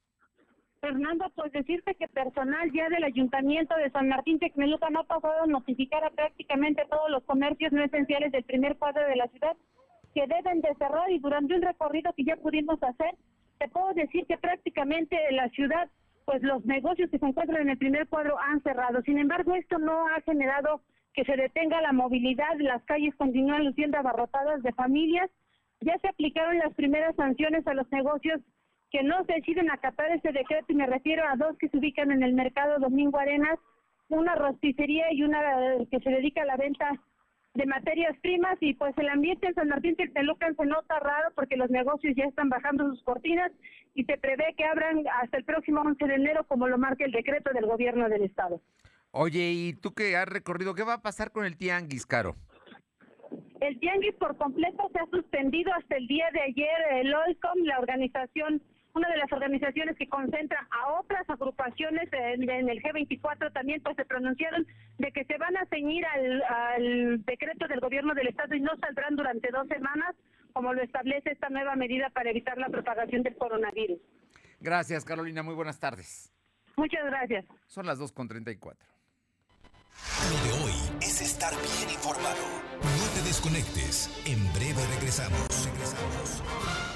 Speaker 4: Fernando, pues decirte que personal ya del Ayuntamiento de San Martín Texmelucan ha pasado a notificar a prácticamente todos los comercios no esenciales del primer cuadro de la ciudad que deben de cerrar y durante un recorrido que ya pudimos hacer, te puedo decir que prácticamente la ciudad, pues los negocios que se encuentran en el primer cuadro han cerrado. Sin embargo, esto no ha generado que se detenga la movilidad, las calles continúan luciendo abarrotadas de familias. Ya se aplicaron las primeras sanciones a los negocios que no deciden acatar este decreto y me refiero a dos que se ubican en el mercado Domingo Arenas, una rosticería y una que se dedica a la venta de materias primas y pues el ambiente en San Martín Texmelucan se nota raro porque los negocios ya están bajando sus cortinas y se prevé que abran hasta el próximo 11 de enero como lo marca el decreto del gobierno del estado.
Speaker 1: Oye, ¿y tú qué has recorrido? ¿Qué va a pasar con el tianguis, Caro?
Speaker 4: El tianguis por completo se ha suspendido hasta el día de ayer. El OICOM, la organización, una de las organizaciones que concentra a otras agrupaciones en, el G24 también pues se pronunciaron de que se van a ceñir al, al decreto del gobierno del estado y no saldrán durante dos semanas como lo establece esta nueva medida para evitar la propagación del coronavirus.
Speaker 1: Gracias, Carolina. Muy buenas tardes.
Speaker 4: Muchas gracias.
Speaker 1: Son las 2.34.
Speaker 15: Lo de hoy es estar bien informado. No te desconectes. En breve regresamos. Regresamos.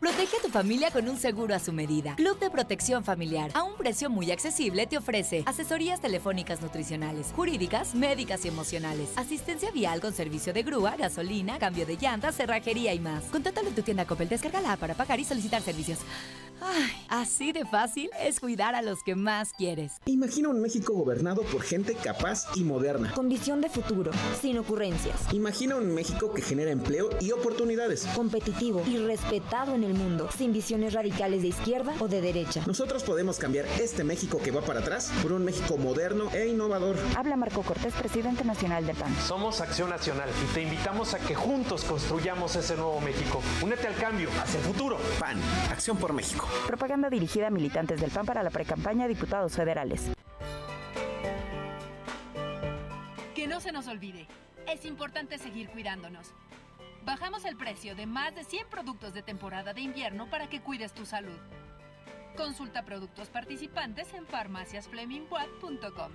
Speaker 8: Protege a tu familia con un seguro a su medida. Club de Protección Familiar. A un precio muy accesible te ofrece asesorías telefónicas nutricionales, jurídicas, médicas y emocionales, asistencia vial con servicio de grúa, gasolina, cambio de llantas, cerrajería y más. Contáctalo en tu tienda Coppel, descárgala para pagar y solicitar servicios. Ay, así de fácil es cuidar a los que más quieres.
Speaker 17: Imagina un México gobernado por gente capaz y moderna.
Speaker 18: Con visión de futuro, sin ocurrencias.
Speaker 17: Imagina un México que genera empleo y oportunidades.
Speaker 18: Competitivo y respetado en el mundo, sin visiones radicales de izquierda o de derecha.
Speaker 17: Nosotros podemos cambiar este México que va para atrás por un México moderno e innovador.
Speaker 18: Habla Marco Cortés, presidente nacional de PAN.
Speaker 19: Somos Acción Nacional y te invitamos a que juntos construyamos ese nuevo México. Únete al cambio, hacia el futuro.
Speaker 17: PAN, Acción por México.
Speaker 18: Propaganda dirigida a militantes del PAN para la precampaña a diputados federales.
Speaker 6: Que no se nos olvide, es importante seguir cuidándonos. Bajamos el precio de más de 100 productos de temporada de invierno para que cuides tu salud. Consulta productos participantes en farmaciasflemingwatt.com.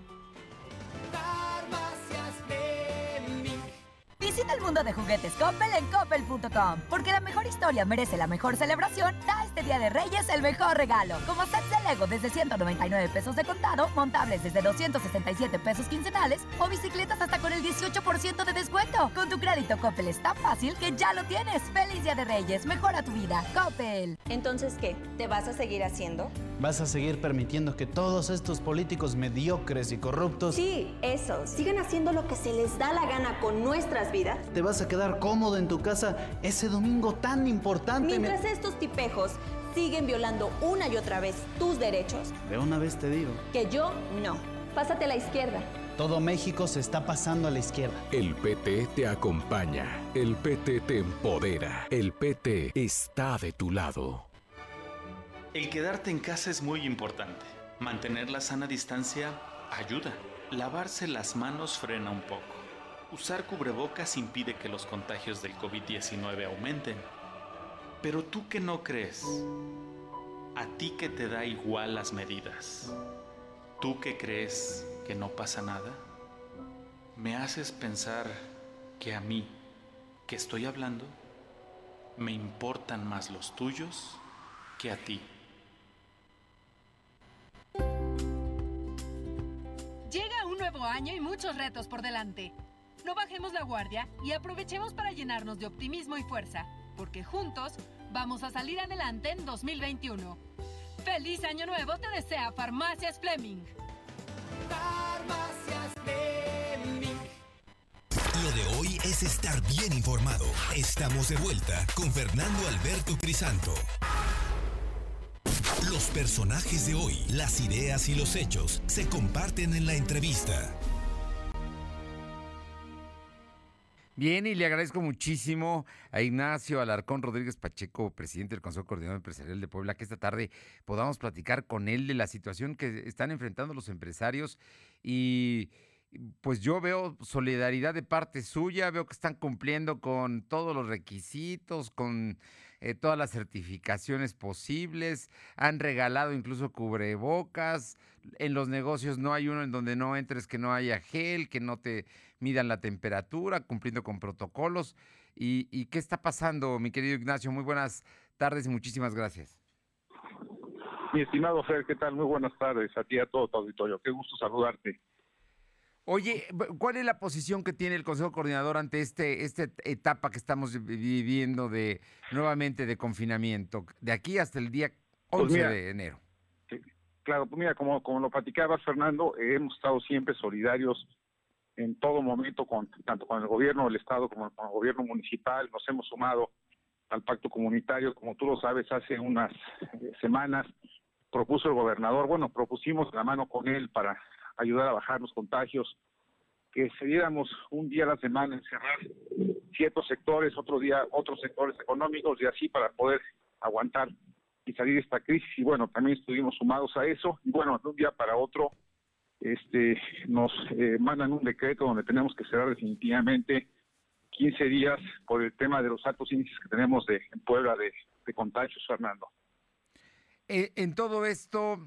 Speaker 7: Farmacias Fleming.
Speaker 8: Visita el mundo de juguetes Coppel en coppel.com. Porque la mejor historia merece la mejor celebración, da este Día de Reyes el mejor regalo. Como sets de Lego desde 199 pesos de contado, montables desde 267 pesos quincenales o bicicletas hasta con el 18% de descuento. Con tu crédito Coppel es tan fácil que ya lo tienes. ¡Feliz Día de Reyes! Mejora tu vida. Coppel.
Speaker 20: Entonces, ¿qué? ¿Te vas a seguir haciendo?
Speaker 21: ¿Vas a seguir permitiendo que todos estos políticos mediocres y corruptos...
Speaker 20: Sí, eso. Sigan haciendo lo que se les da la gana con nuestras
Speaker 21: ¿Te vas a quedar cómodo en tu casa ese domingo tan importante?
Speaker 20: Mientras estos tipejos siguen violando una y otra vez tus derechos.
Speaker 21: De una vez te digo.
Speaker 20: Que yo no. Pásate a la izquierda.
Speaker 21: Todo México se está pasando a la izquierda.
Speaker 5: El PT te acompaña. El PT te empodera. El PT está de tu lado.
Speaker 22: El quedarte en casa es muy importante.
Speaker 23: Mantener la sana distancia ayuda. Lavarse las manos frena un poco. Usar cubrebocas impide que los contagios del COVID-19 aumenten. Pero tú que no crees, a ti que te da igual las medidas, tú que crees que no pasa nada, me haces pensar que a mí, que estoy hablando, me importan más los tuyos que a ti.
Speaker 6: Llega un nuevo año y muchos retos por delante. No bajemos la guardia y aprovechemos para llenarnos de optimismo y fuerza, porque juntos vamos a salir adelante en 2021. ¡Feliz Año Nuevo te desea Farmacias Fleming!
Speaker 7: Farmacias Fleming.
Speaker 15: Lo de hoy es estar bien informado. Estamos de vuelta con Fernando Alberto Crisanto. Los personajes de hoy, las ideas y los hechos se comparten en la entrevista.
Speaker 1: Bien, y le agradezco muchísimo a Ignacio Alarcón Rodríguez Pacheco, presidente del Consejo Coordinador Empresarial de Puebla, que esta tarde podamos platicar con él de la situación que están enfrentando los empresarios. Y pues yo veo solidaridad de parte suya, veo que están cumpliendo con todos los requisitos, con eh, todas las certificaciones posibles, han regalado incluso cubrebocas, en los negocios no hay uno en donde no entres que no haya gel, que no te midan la temperatura, cumpliendo con protocolos. ¿Y, y qué está pasando, mi querido Ignacio? Muy buenas tardes y muchísimas gracias.
Speaker 22: Mi estimado Fer, ¿qué tal? Muy buenas tardes a ti y a todo tu auditorio. Qué gusto saludarte.
Speaker 1: Oye, ¿cuál es la posición que tiene el Consejo Coordinador ante este esta etapa que estamos viviendo de nuevamente de confinamiento, de aquí hasta el día 11
Speaker 22: Pues mira,
Speaker 1: de enero?
Speaker 22: Claro, pues mira, como, como lo platicabas, Fernando, eh, hemos estado siempre solidarios en todo momento, con, tanto con el gobierno del Estado como con el gobierno municipal. Nos hemos sumado al pacto comunitario, como tú lo sabes, hace unas eh, semanas propuso el gobernador, bueno, propusimos la mano con él para ayudar a bajar los contagios, que se diéramos un día a la semana encerrar ciertos sectores, otro día otros sectores económicos y así para poder aguantar y salir de esta crisis. Y bueno, también estuvimos sumados a eso. Y bueno, de un día para otro este nos eh, mandan un decreto donde tenemos que cerrar definitivamente 15 días por el tema de los altos índices que tenemos de, en Puebla de, de contagios, Fernando.
Speaker 1: Eh, en todo esto,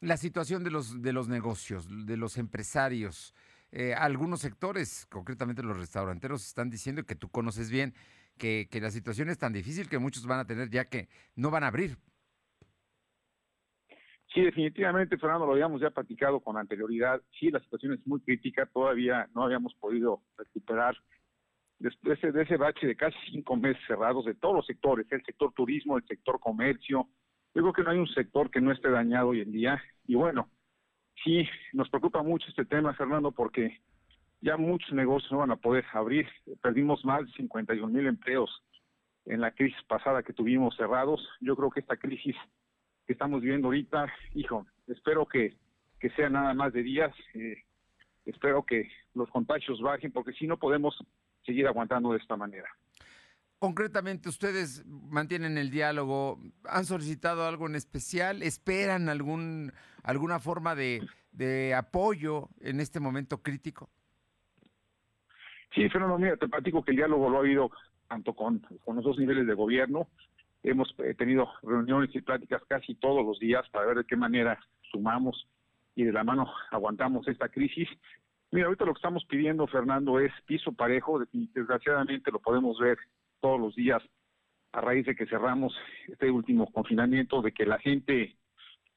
Speaker 1: la situación de los, de los negocios, de los empresarios, eh, algunos sectores, concretamente los restauranteros, están diciendo que tú conoces bien que, que la situación es tan difícil que muchos van a tener ya que no van a abrir.
Speaker 22: Sí, definitivamente, Fernando, lo habíamos ya platicado con anterioridad. Sí, la situación es muy crítica, todavía no habíamos podido recuperar después de ese bache de casi cinco meses cerrados de todos los sectores, el sector turismo, el sector comercio. Yo creo que no hay un sector que no esté dañado hoy en día. Y bueno, sí, nos preocupa mucho este tema, Fernando, porque ya muchos negocios no van a poder abrir. Perdimos más de 51 mil empleos en la crisis pasada que tuvimos cerrados. Yo creo que esta crisis que estamos viviendo ahorita, hijo, espero que, que sea nada más de días. eh, espero que los contagios bajen, porque si no podemos seguir aguantando de esta manera.
Speaker 1: Concretamente, ustedes mantienen el diálogo, han solicitado algo en especial, esperan algún alguna forma de, de apoyo en este momento crítico.
Speaker 22: Sí, Fernando, mira, te platico que el diálogo lo ha habido tanto con, con los dos niveles de gobierno. Hemos eh, tenido reuniones y pláticas casi todos los días para ver de qué manera sumamos y de la mano aguantamos esta crisis. Mira, ahorita lo que estamos pidiendo, Fernando, es piso parejo. Desgraciadamente lo podemos ver todos los días a raíz de que cerramos este último confinamiento, de que la gente,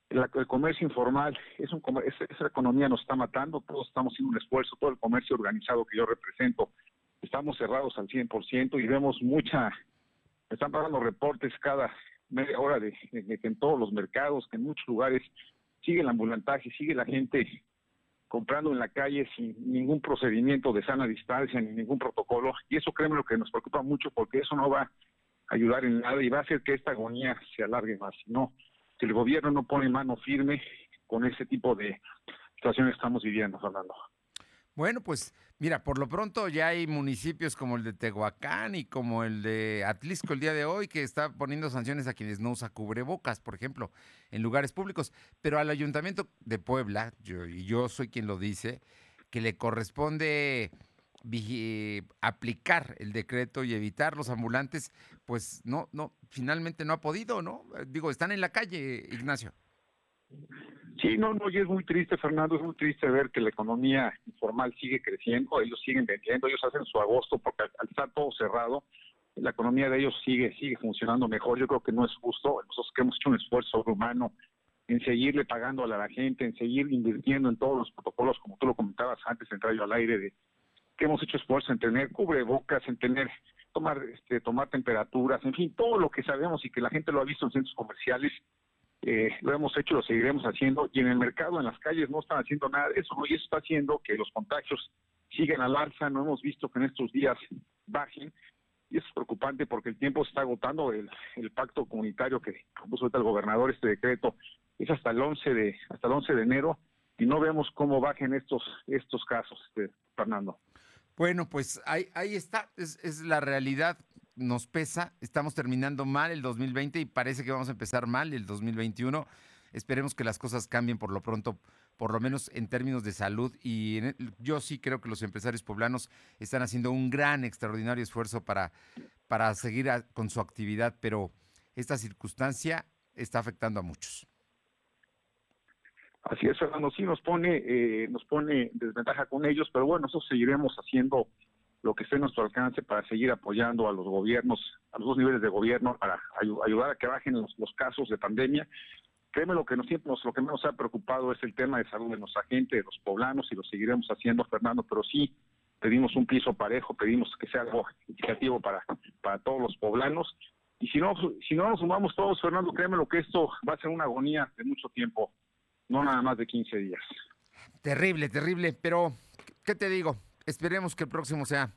Speaker 22: el comercio informal, es un es- esa economía nos está matando, todos estamos haciendo un esfuerzo, todo el comercio organizado que yo represento, estamos cerrados al 100% y vemos mucha, están pagando reportes cada media hora de, que en todos los mercados, que en muchos lugares sigue el ambulantaje, sigue la gente comprando en la calle sin ningún procedimiento de sana distancia ni ningún protocolo y eso créeme lo que nos preocupa mucho porque eso no va a ayudar en nada y va a hacer que esta agonía se alargue más. No, si el gobierno no pone mano firme con ese tipo de situaciones que estamos viviendo, Fernando.
Speaker 1: Bueno, pues mira, por lo pronto ya hay municipios como el de Tehuacán y como el de Atlisco el día de hoy que está poniendo sanciones a quienes no usan cubrebocas, por ejemplo, en lugares públicos. Pero al ayuntamiento de Puebla, yo, y yo soy quien lo dice, que le corresponde aplicar el decreto y evitar los ambulantes, pues no, no, finalmente no ha podido, ¿no? Digo, están en la calle, Ignacio.
Speaker 22: Sí, no, no, y es muy triste, Fernando, es muy triste ver que la economía informal sigue creciendo, ellos siguen vendiendo, ellos hacen su agosto porque al, estar todo cerrado, la economía de ellos sigue, sigue funcionando mejor. Yo creo que no es justo, nosotros que hemos hecho un esfuerzo humano en seguirle pagando a la gente, en seguir invirtiendo en todos los protocolos, como tú lo comentabas antes entrar yo al aire, de que hemos hecho esfuerzo en tener cubrebocas, en tener tomar este tomar temperaturas, en fin, todo lo que sabemos y que la gente lo ha visto en centros comerciales, eh, lo hemos hecho, lo seguiremos haciendo, y en el mercado, en las calles, no están haciendo nada eso, y eso está haciendo que los contagios siguen al alza, no hemos visto que en estos días bajen, y eso es preocupante porque el tiempo se está agotando, el, pacto comunitario que puso el gobernador, este decreto, es hasta el 11 de, hasta el 11 de enero, y no vemos cómo bajen estos, estos casos, este, Fernando.
Speaker 1: Bueno, pues ahí, ahí está, es, es la realidad nos pesa, estamos terminando mal el 2020 y parece que vamos a empezar mal el 2021. Esperemos que las cosas cambien por lo pronto, por lo menos en términos de salud. Y yo sí creo que los empresarios poblanos están haciendo un gran, extraordinario esfuerzo para, para seguir con su actividad, pero esta circunstancia está afectando a muchos.
Speaker 22: Así es, Fernando, sí nos pone, eh, nos pone desventaja con ellos, pero bueno, nosotros seguiremos haciendo lo que esté en nuestro alcance para seguir apoyando a los gobiernos, a los dos niveles de gobierno, para ayudar a que bajen los, casos de pandemia. Créeme, lo que nos, lo que nos ha preocupado es el tema de salud de nuestra gente, de los poblanos, y lo seguiremos haciendo, Fernando, pero sí pedimos un piso parejo, pedimos que sea algo indicativo para, para todos los poblanos. Y si no, si no nos sumamos todos, Fernando, créeme lo que esto va a ser una agonía de mucho tiempo, no nada más de 15 días.
Speaker 1: Terrible, terrible, pero ¿qué te digo? Esperemos que el próximo sea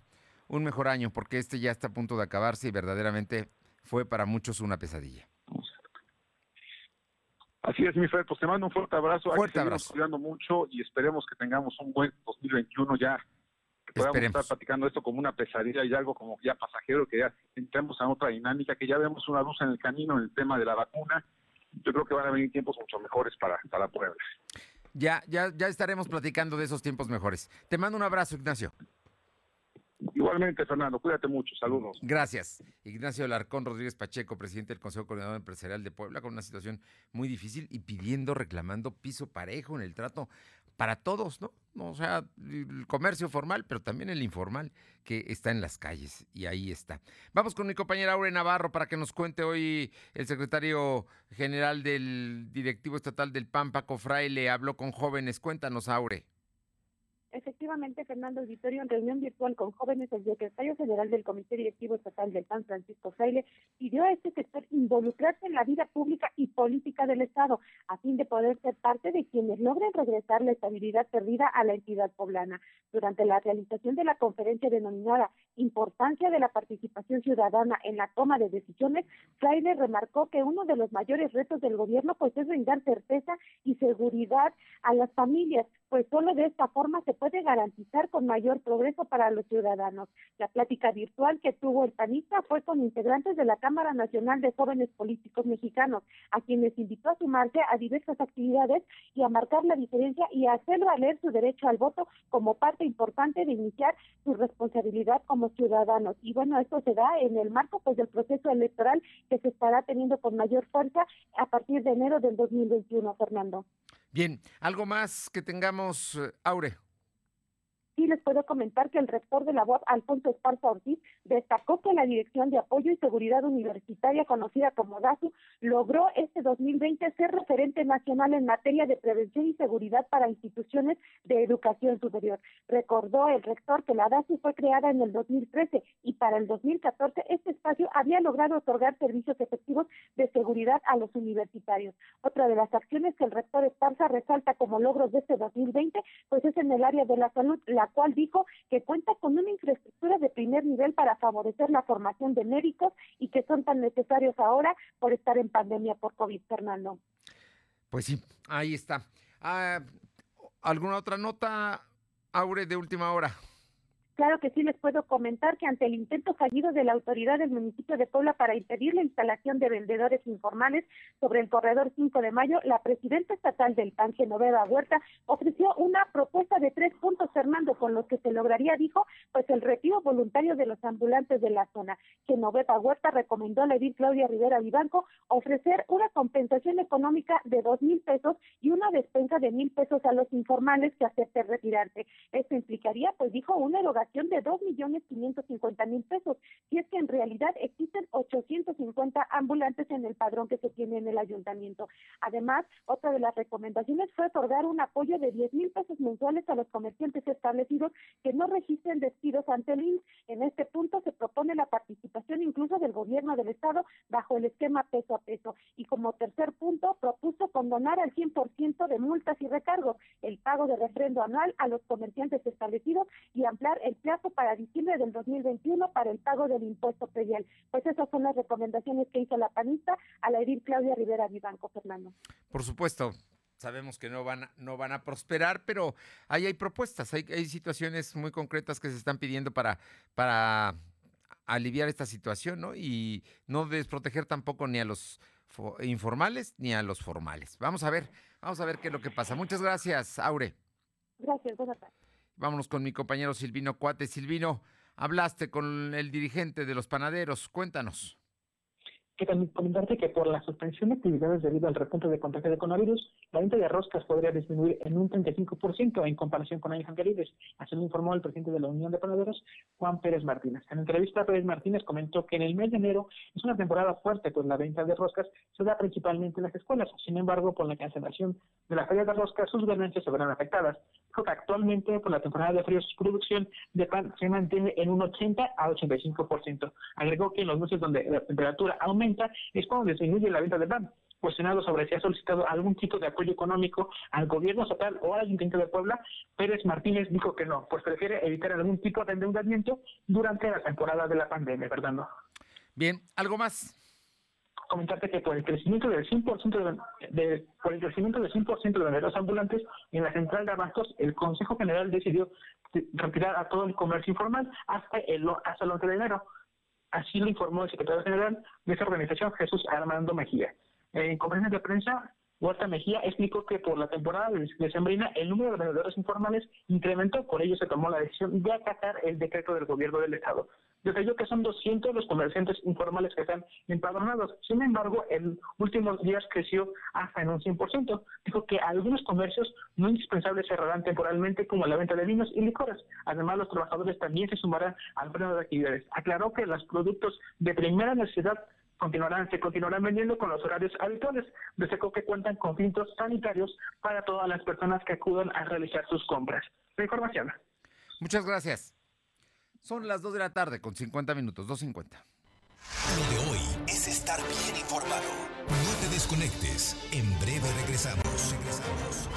Speaker 1: un mejor año, porque este ya está a punto de acabarse y verdaderamente fue para muchos una pesadilla.
Speaker 22: Así es, mi Fred, pues te mando un fuerte abrazo.
Speaker 1: Fuerte abrazo.
Speaker 22: cuidando mucho y esperemos que tengamos un buen 2021 ya. Que podamos estar platicando esto como una pesadilla y algo como ya pasajero, que ya entremos a otra dinámica, que ya vemos una luz en el camino en el tema de la vacuna. Yo creo que van a venir tiempos mucho mejores para, para Puebla.
Speaker 1: Ya, ya, ya estaremos platicando de esos tiempos mejores. Te mando un abrazo, Ignacio.
Speaker 22: Igualmente, Fernando, cuídate mucho, saludos.
Speaker 1: Gracias. Ignacio Larcón Rodríguez Pacheco, presidente del Consejo Coordinador Empresarial de Puebla, con una situación muy difícil y pidiendo, reclamando piso parejo en el trato para todos, ¿no? O sea, el comercio formal, pero también el informal que está en las calles y ahí está. Vamos con mi compañera Aure Navarro para que nos cuente hoy el secretario general del directivo estatal del PAN, Paco Fraile, habló con jóvenes. Cuéntanos, Aure.
Speaker 4: Efectivamente, Fernando Auditorio, en reunión virtual con jóvenes, el secretario general del Comité Directivo Estatal del PAN, Francisco Fraile, pidió a este sector involucrarse en la vida pública y política del Estado, a fin de poder ser parte de quienes logren regresar la estabilidad perdida a la entidad poblana. Durante la realización de la conferencia denominada Importancia de la Participación Ciudadana en la Toma de Decisiones, Fraile remarcó que uno de los mayores retos del gobierno pues es brindar certeza y seguridad a las familias, pues solo de esta forma se puede garantizar con mayor progreso para los ciudadanos. La plática virtual que tuvo el panista fue con integrantes de la Cámara Nacional de Jóvenes Políticos Mexicanos, a quienes invitó a sumarse a diversas actividades y a marcar la diferencia y a hacer valer su derecho al voto como parte importante de iniciar su responsabilidad como ciudadanos. Y bueno, esto se da en el marco pues del proceso electoral que se estará teniendo con mayor fuerza a partir de enero del 2021, Fernando.
Speaker 1: Bien, algo más que tengamos, eh, Aure
Speaker 4: sí les puedo comentar que el rector de la UAP, Alfonso Esparza Ortiz, destacó que la Dirección de Apoyo y Seguridad Universitaria, conocida como DASU, logró este 2020 ser referente nacional en materia de prevención y seguridad para instituciones de educación superior. Recordó el rector que la DASU fue creada en el 2013 y para el 2014 este espacio había logrado otorgar servicios efectivos de seguridad a los universitarios. Otra de las acciones que el rector Esparza resalta como logros de este 2020, pues es en el área de la salud, la cual dijo que cuenta con una infraestructura de primer nivel para favorecer la formación de médicos y que son tan necesarios ahora por estar en pandemia por COVID, Fernando.
Speaker 1: Pues sí, ahí está. Ah, ¿Alguna otra nota, Aure, de última hora.
Speaker 4: Claro que sí les puedo comentar que ante el intento fallido de la autoridad del municipio de Puebla para impedir la instalación de vendedores informales sobre el corredor 5 de mayo, la presidenta estatal del PAN, Genoveva Huerta, ofreció una propuesta de tres puntos, Fernando, con los que se lograría, dijo, pues el retiro voluntario de los ambulantes de la zona. Genoveva Huerta recomendó a la Claudia Rivera Vivanco ofrecer una compensación económica de dos mil pesos y una despensa de mil pesos a los informales que acepten retirarse. Esto implicaría, pues dijo, una de quinientos cincuenta mil pesos, si es que en realidad existen 850 ambulantes en el padrón que se tiene en el ayuntamiento. Además, otra de las recomendaciones fue otorgar un apoyo de 10 mil pesos mensuales a los comerciantes establecidos que no registren despidos ante el INS. En este punto se propone la participación incluso del gobierno del Estado bajo el esquema peso a peso. Y como tercer punto, propuso condonar al 100% de multas y recargos, el pago de refrendo anual a los comerciantes establecidos y ampliar el plazo para diciembre del 2021 para el pago del impuesto predial. Pues esas son las recomendaciones que hizo la panista a la edil Claudia Rivera Vivanco, Fernando.
Speaker 1: Por supuesto, sabemos que no van, a, no van a prosperar, pero ahí hay propuestas, hay, hay situaciones muy concretas que se están pidiendo para, para aliviar esta situación, ¿no? Y no desproteger tampoco ni a los informales ni a los formales. Vamos a ver, vamos a ver qué es lo que pasa. Muchas gracias, Aure.
Speaker 4: Gracias, buenas tardes.
Speaker 1: Vámonos con mi compañero Silvino Cuate. Silvino, hablaste con el dirigente de los panaderos. Cuéntanos
Speaker 3: que también comentarte que por la suspensión de actividades debido al repunte de contagio de coronavirus, la venta de roscas podría disminuir en un 35% en comparación con años anteriores. Así lo informó el presidente de la Unión de Panaderos, Juan Pérez Martínez. En entrevista, Pérez Martínez comentó que en el mes de enero es una temporada fuerte, pues la venta de roscas se da principalmente en las escuelas. Sin embargo, por la cancelación de la feria de roscas, sus ganancias se verán afectadas. Dijo que actualmente, por la temporada de frío, su producción de pan se mantiene en un 80 a 85%. Agregó que en los meses donde la temperatura aumenta, es cuando disminuye la venta de pan. Cuestionado sobre si ha solicitado algún tipo de apoyo económico al gobierno estatal o al Ayuntamiento de Puebla, Pérez Martínez dijo que no, pues prefiere evitar algún tipo de endeudamiento durante la temporada de la pandemia, ¿verdad?
Speaker 1: Bien, ¿algo más?
Speaker 3: comentarte que por el crecimiento del 100% de, por el crecimiento del 100% de los ambulantes en la central de abastos, el Consejo General decidió retirar a todo el comercio informal hasta el hasta el 11 de enero. Así lo informó el secretario general de esa organización, Jesús Armando Mejía. En conferencia de prensa, Huerta Mejía explicó que por la temporada de Sembrina el número de vendedores informales incrementó, por ello se tomó la decisión de acatar el decreto del gobierno del Estado detalló que son 200 los comerciantes informales que están empadronados. Sin embargo, en últimos días creció hasta en un 100%. Dijo que algunos comercios no indispensables cerrarán temporalmente, como la venta de vinos y licores. Además, los trabajadores también se sumarán al freno de actividades. Aclaró que los productos de primera necesidad continuarán, se continuarán vendiendo con los horarios habituales. Destacó que cuentan con filtros sanitarios para todas las personas que acudan a realizar sus compras. La información.
Speaker 1: Muchas gracias. Son las 2 de la tarde con 50 minutos, 2.50.
Speaker 15: Lo de hoy es estar bien informado. No te desconectes. En breve regresamos. Regresamos.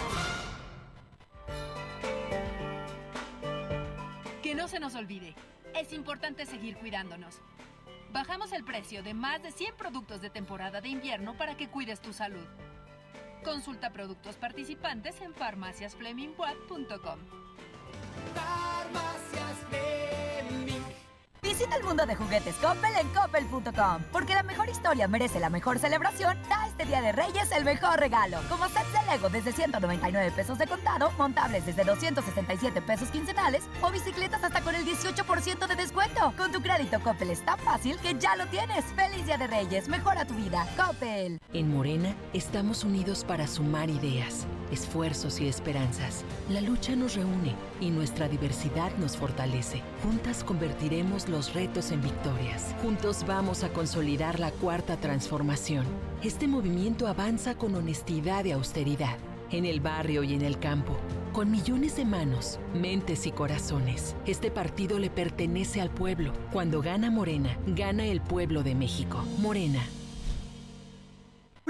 Speaker 6: Que no se nos olvide. Es importante seguir cuidándonos. Bajamos el precio de más de 100 productos de temporada de invierno para que cuides tu salud. Consulta productos participantes en farmaciasflemingwatt.com.
Speaker 7: Farmacias Fleming.
Speaker 8: Visita el mundo de juguetes Coppel en coppel.com, porque la mejor historia merece la mejor celebración. Da este Día de Reyes el mejor regalo, como sets de Lego desde 199 pesos de contado, montables desde 267 pesos quincenales o bicicletas hasta con el 18% de descuento. Con tu crédito Coppel es tan fácil que ya lo tienes. Feliz Día de Reyes, mejora tu vida. Coppel.
Speaker 24: En Morena estamos unidos para sumar ideas, esfuerzos y esperanzas. La lucha nos reúne y nuestra diversidad nos fortalece. Juntas convertiremos los retos en victorias. Juntos vamos a consolidar la cuarta transformación. Este movimiento avanza con honestidad y austeridad, en el barrio y en el campo, con millones de manos, mentes y corazones. Este partido le pertenece al pueblo. Cuando gana Morena, gana el pueblo de México. Morena.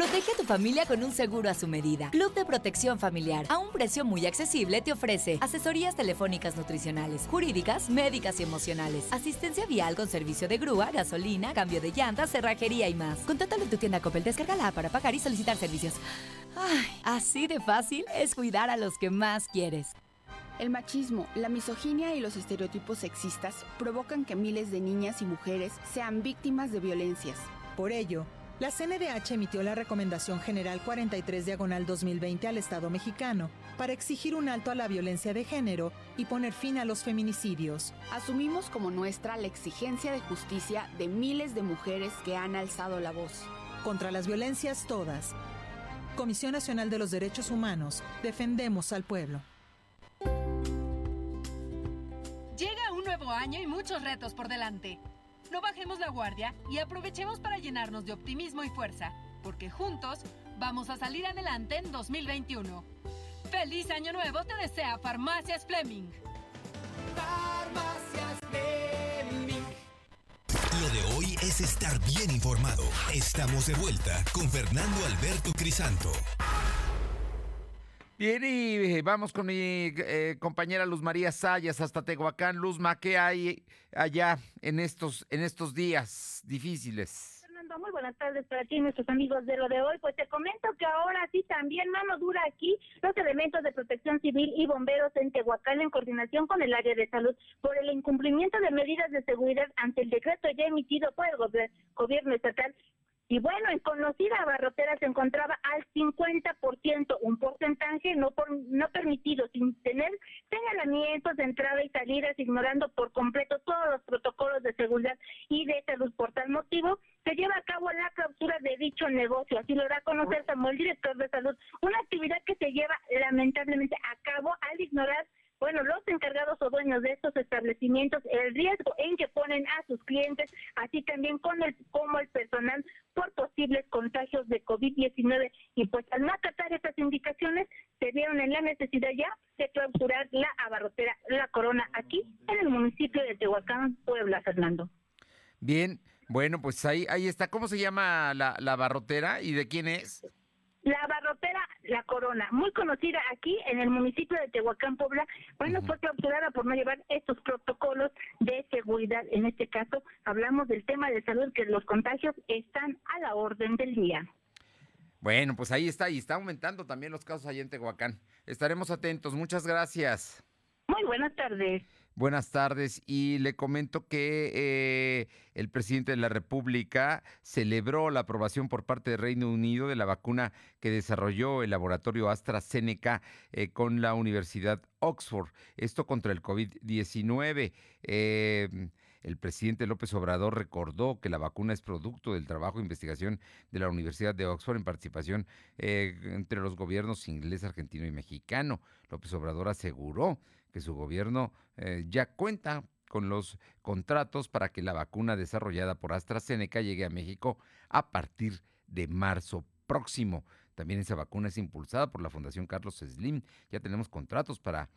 Speaker 8: Protege a tu familia con un seguro a su medida. Club de Protección Familiar. A un precio muy accesible te ofrece asesorías telefónicas nutricionales, jurídicas, médicas y emocionales, asistencia vial con servicio de grúa, gasolina, cambio de llantas, cerrajería y más. Contáctalo en tu tienda Coppel, descárgala para pagar y solicitar servicios. Ay, así de fácil es cuidar a los que más quieres.
Speaker 25: El machismo, la misoginia y los estereotipos sexistas provocan que miles de niñas y mujeres sean víctimas de violencias.
Speaker 26: Por ello, la CNDH emitió la Recomendación General 43 Diagonal 2020 al Estado mexicano para exigir un alto a la violencia de género y poner fin a los feminicidios.
Speaker 25: Asumimos como nuestra la exigencia de justicia de miles de mujeres que han alzado la voz.
Speaker 26: Contra las violencias todas. Comisión Nacional de los Derechos Humanos, defendemos al pueblo.
Speaker 6: Llega un nuevo año y muchos retos por delante. No bajemos la guardia y aprovechemos para llenarnos de optimismo y fuerza, porque juntos vamos a salir adelante en 2021. ¡Feliz Año Nuevo te desea Farmacias Fleming!
Speaker 27: Farmacias Fleming.
Speaker 15: Lo de hoy es estar bien informado. Estamos de vuelta con Fernando Alberto Crisanto.
Speaker 1: Bien, y eh, vamos con mi eh, compañera Luz María Sayas hasta Tehuacán. Luzma, ¿qué hay allá en estos, en estos días difíciles?
Speaker 28: Fernando, muy buenas tardes para ti, nuestros amigos de lo de hoy. Pues te comento que ahora sí también mano dura aquí los elementos de protección civil y bomberos en Tehuacán en coordinación con el área de salud por el incumplimiento de medidas de seguridad ante el decreto ya emitido por el gobierno estatal y bueno, en conocida abarrotera se encontraba al 50%, un porcentaje no por, no permitido, sin tener señalamientos de entrada y salidas, ignorando por completo todos los protocolos de seguridad y de salud. Por tal motivo, se lleva a cabo la clausura de dicho negocio, así lo da a conocer Samuel, director de salud, una actividad que se lleva lamentablemente a cabo al ignorar bueno, los encargados o dueños de estos establecimientos, el riesgo en que ponen a sus clientes, así también con el, como el personal por posibles contagios de COVID-19. Y pues al no acatar estas indicaciones, se vieron en la necesidad ya de clausurar la abarrotera La Corona aquí en el municipio de Tehuacán, Puebla, Fernando.
Speaker 1: Bien, bueno, pues ahí, ahí está. ¿Cómo se llama la, la barrotera y de quién es?
Speaker 28: La barrotera La Corona, muy conocida aquí en el municipio de Tehuacán, Puebla, bueno, fue clausurada por no llevar estos protocolos de seguridad. En este caso, hablamos del tema de salud, que los contagios están a la orden del día.
Speaker 1: Bueno, pues ahí está, y está aumentando también los casos allá en Tehuacán. Estaremos atentos. Muchas gracias.
Speaker 28: Muy buenas tardes.
Speaker 1: Buenas tardes y le comento que eh, el presidente de la República celebró la aprobación por parte del Reino Unido de la vacuna que desarrolló el laboratorio AstraZeneca eh, con la Universidad Oxford. Esto contra el COVID-19. Eh, el presidente López Obrador recordó que la vacuna es producto del trabajo de investigación de la Universidad de Oxford en participación eh, entre los gobiernos inglés, argentino y mexicano. López Obrador aseguró que su gobierno eh, ya cuenta con los contratos para que la vacuna desarrollada por AstraZeneca llegue a México a partir de marzo próximo. También esa vacuna es impulsada por la Fundación Carlos Slim. Ya tenemos contratos para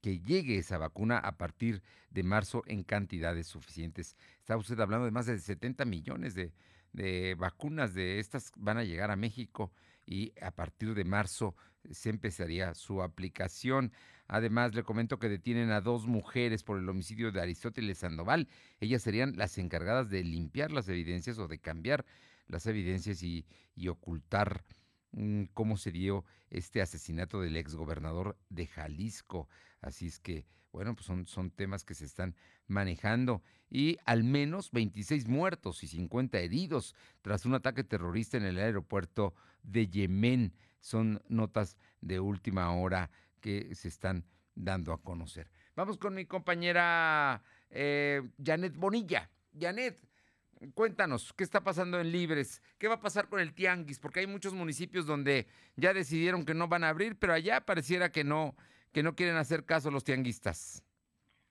Speaker 1: que llegue esa vacuna a partir de marzo en cantidades suficientes. Está usted hablando de más de 70 millones de, de vacunas de estas van a llegar a México y a partir de marzo se empezaría su aplicación. Además, le comento que detienen a dos mujeres por el homicidio de Aristóteles Sandoval. Ellas serían las encargadas de limpiar las evidencias o de cambiar las evidencias y, y ocultar mm, cómo se dio este asesinato del exgobernador de Jalisco. Así es que, bueno, pues son, son temas que se están manejando. Y al menos 26 muertos y 50 heridos tras un ataque terrorista en el aeropuerto de Yemen. Son notas de última hora que se están dando a conocer. Vamos con mi compañera eh, Janet Bonilla. Janet, cuéntanos, ¿qué está pasando en Libres? ¿Qué va a pasar con el Tianguis? Porque hay muchos municipios donde ya decidieron que no van a abrir, pero allá pareciera que no, que no quieren hacer caso los tianguistas.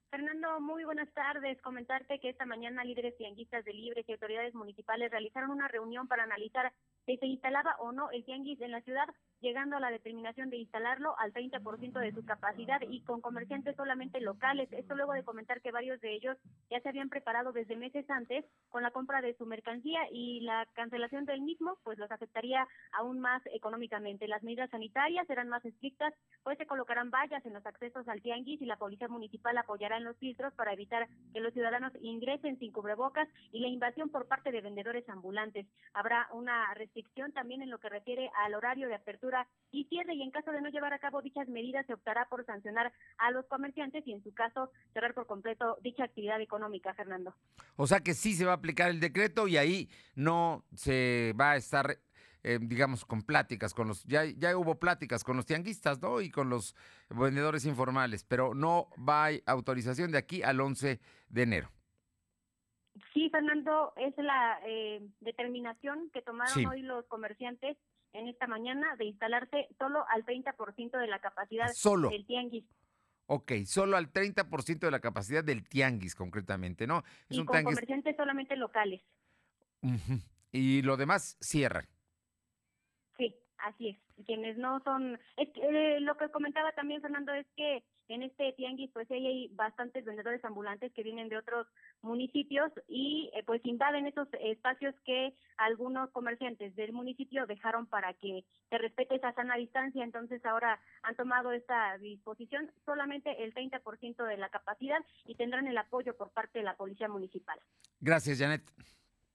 Speaker 28: Fernando, muy buenas tardes. Comentarte que esta mañana líderes tianguistas de Libres y autoridades municipales realizaron una reunión para analizar si se instalaba o no el tianguis en la ciudad, llegando a la determinación de instalarlo al 30% de su capacidad y con comerciantes solamente locales. Esto luego de comentar que varios de ellos ya se habían preparado desde meses antes con la compra de su mercancía y la cancelación del mismo, pues los afectaría aún más económicamente. Las medidas sanitarias serán más estrictas, pues se colocarán vallas en los accesos al tianguis y la policía municipal apoyará en los filtros para evitar que los ciudadanos ingresen sin cubrebocas y la invasión por parte de vendedores ambulantes. Habrá una restricción
Speaker 29: también en lo que refiere al horario de apertura y cierre y en caso de no llevar a cabo dichas medidas se optará por sancionar a los comerciantes y en su caso cerrar por completo dicha actividad económica, Fernando.
Speaker 1: O sea que sí se va a aplicar el decreto y ahí no se va a estar eh, digamos, con pláticas, con los, ya, ya hubo pláticas con los tianguistas, ¿no? Y con los vendedores informales, pero no va a autorización de aquí al 11 de enero.
Speaker 29: Sí, Fernando, es la eh, determinación que tomaron hoy los comerciantes en esta mañana de instalarse solo al 30% de la capacidad del tianguis.
Speaker 1: Ok, solo al 30% de la capacidad del tianguis, concretamente, ¿no?
Speaker 29: Es y con comerciantes solamente locales.
Speaker 1: Y lo demás cierra.
Speaker 29: Sí, así es. Quienes no son, es eh, lo que comentaba también Fernando es que en este tianguis pues hay bastantes vendedores ambulantes que vienen de otros municipios y eh, pues invaden esos espacios que algunos comerciantes del municipio dejaron para que se respete esa sana distancia, entonces ahora han tomado esta disposición solamente el 30% de la capacidad y tendrán el apoyo por parte de la policía municipal.
Speaker 1: Gracias, Janet.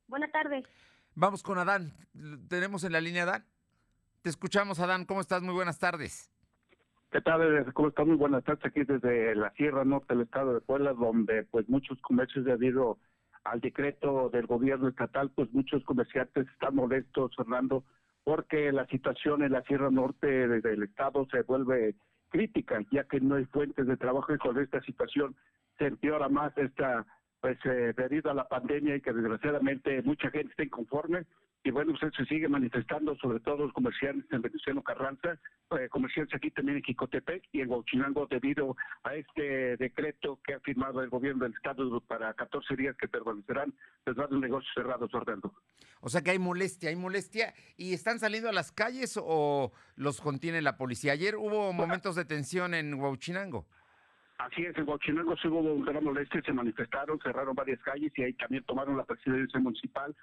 Speaker 29: Buenas tardes.
Speaker 1: Vamos con Adán. ¿Tenemos en la línea Adán? Te escuchamos, Adán. ¿Cómo estás? Muy buenas tardes.
Speaker 30: ¿Qué tal? ¿Cómo estás? Muy buenas tardes aquí desde la Sierra Norte del Estado de Puebla, donde pues muchos comercios debido al decreto del gobierno estatal, pues muchos comerciantes están molestos, Fernando, porque la situación en la Sierra Norte del Estado se vuelve crítica, ya que no hay fuentes de trabajo y con esta situación se empeora más esta, pues eh, debido a la pandemia y que desgraciadamente mucha gente está inconforme y bueno, usted se sigue manifestando, sobre todo los comerciantes en Venezuela Carranza, eh, comerciantes aquí también en Quicotepec y en Huachinango, debido a este decreto que ha firmado el gobierno del Estado para 14 días que permanecerán los negocios cerrados, Orlando.
Speaker 1: O sea que hay molestia, hay molestia, ¿y están saliendo a las calles o los contiene la policía? Ayer hubo momentos de tensión en Huachinango.
Speaker 30: Así es, en Huachinango sí hubo un gran molestia, se manifestaron, cerraron varias calles y ahí también tomaron la presidencia municipal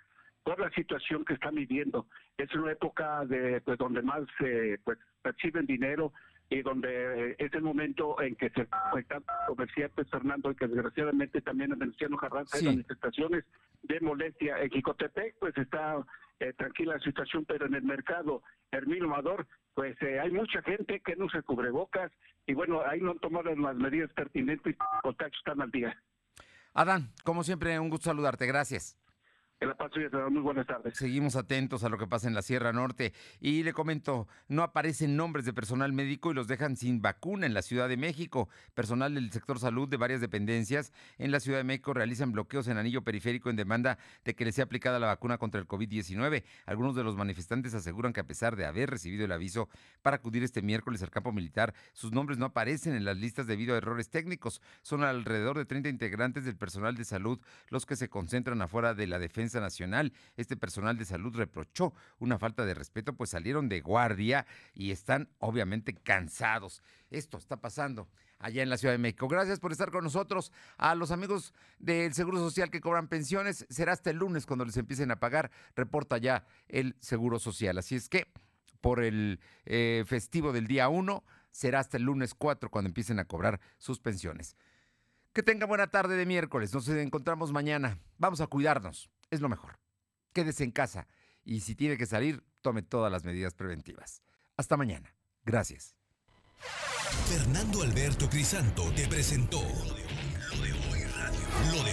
Speaker 30: por la situación que están viviendo. Es una época de pues donde más eh, pues perciben dinero y donde eh, es el momento en que se afectan comerciantes, Fernando, y que desgraciadamente también en Venezuela Carranza hay manifestaciones de molestia. En Jicotepec, pues está eh, tranquila la situación, pero en el mercado Hermino Amador, pues hay mucha gente que no se cubre bocas y bueno, ahí no tomaron las medidas pertinentes y los contactos están al día.
Speaker 1: Adán, como siempre, un gusto saludarte. Gracias.
Speaker 30: Muy buenas tardes.
Speaker 1: Seguimos atentos a lo que pasa en la Sierra Norte. Y le comento, no aparecen nombres de personal médico y los dejan sin vacuna en la Ciudad de México. Personal del sector salud de varias dependencias en la Ciudad de México realizan bloqueos en anillo periférico en demanda de que les sea aplicada la vacuna contra el COVID-19. Algunos de los manifestantes aseguran que a pesar de haber recibido el aviso para acudir este miércoles al campo militar, sus nombres no aparecen en las listas debido a errores técnicos. Son alrededor de 30 integrantes del personal de salud los que se concentran afuera de la defensa Nacional. Este personal de salud reprochó una falta de respeto, pues salieron de guardia y están obviamente cansados. Esto está pasando allá en la Ciudad de México. Gracias por estar con nosotros. A los amigos del Seguro Social que cobran pensiones, será hasta el lunes cuando les empiecen a pagar, reporta ya el Seguro Social. Así es que por el eh, festivo del día 1, será hasta el lunes 4 cuando empiecen a cobrar sus pensiones. Que tenga buena tarde de miércoles. Nos encontramos mañana. Vamos a cuidarnos es lo mejor. Quédese en casa y si tiene que salir, tome todas las medidas preventivas. Hasta mañana. Gracias.
Speaker 15: Fernando Alberto Crisanto te presentó lo de, hoy radio.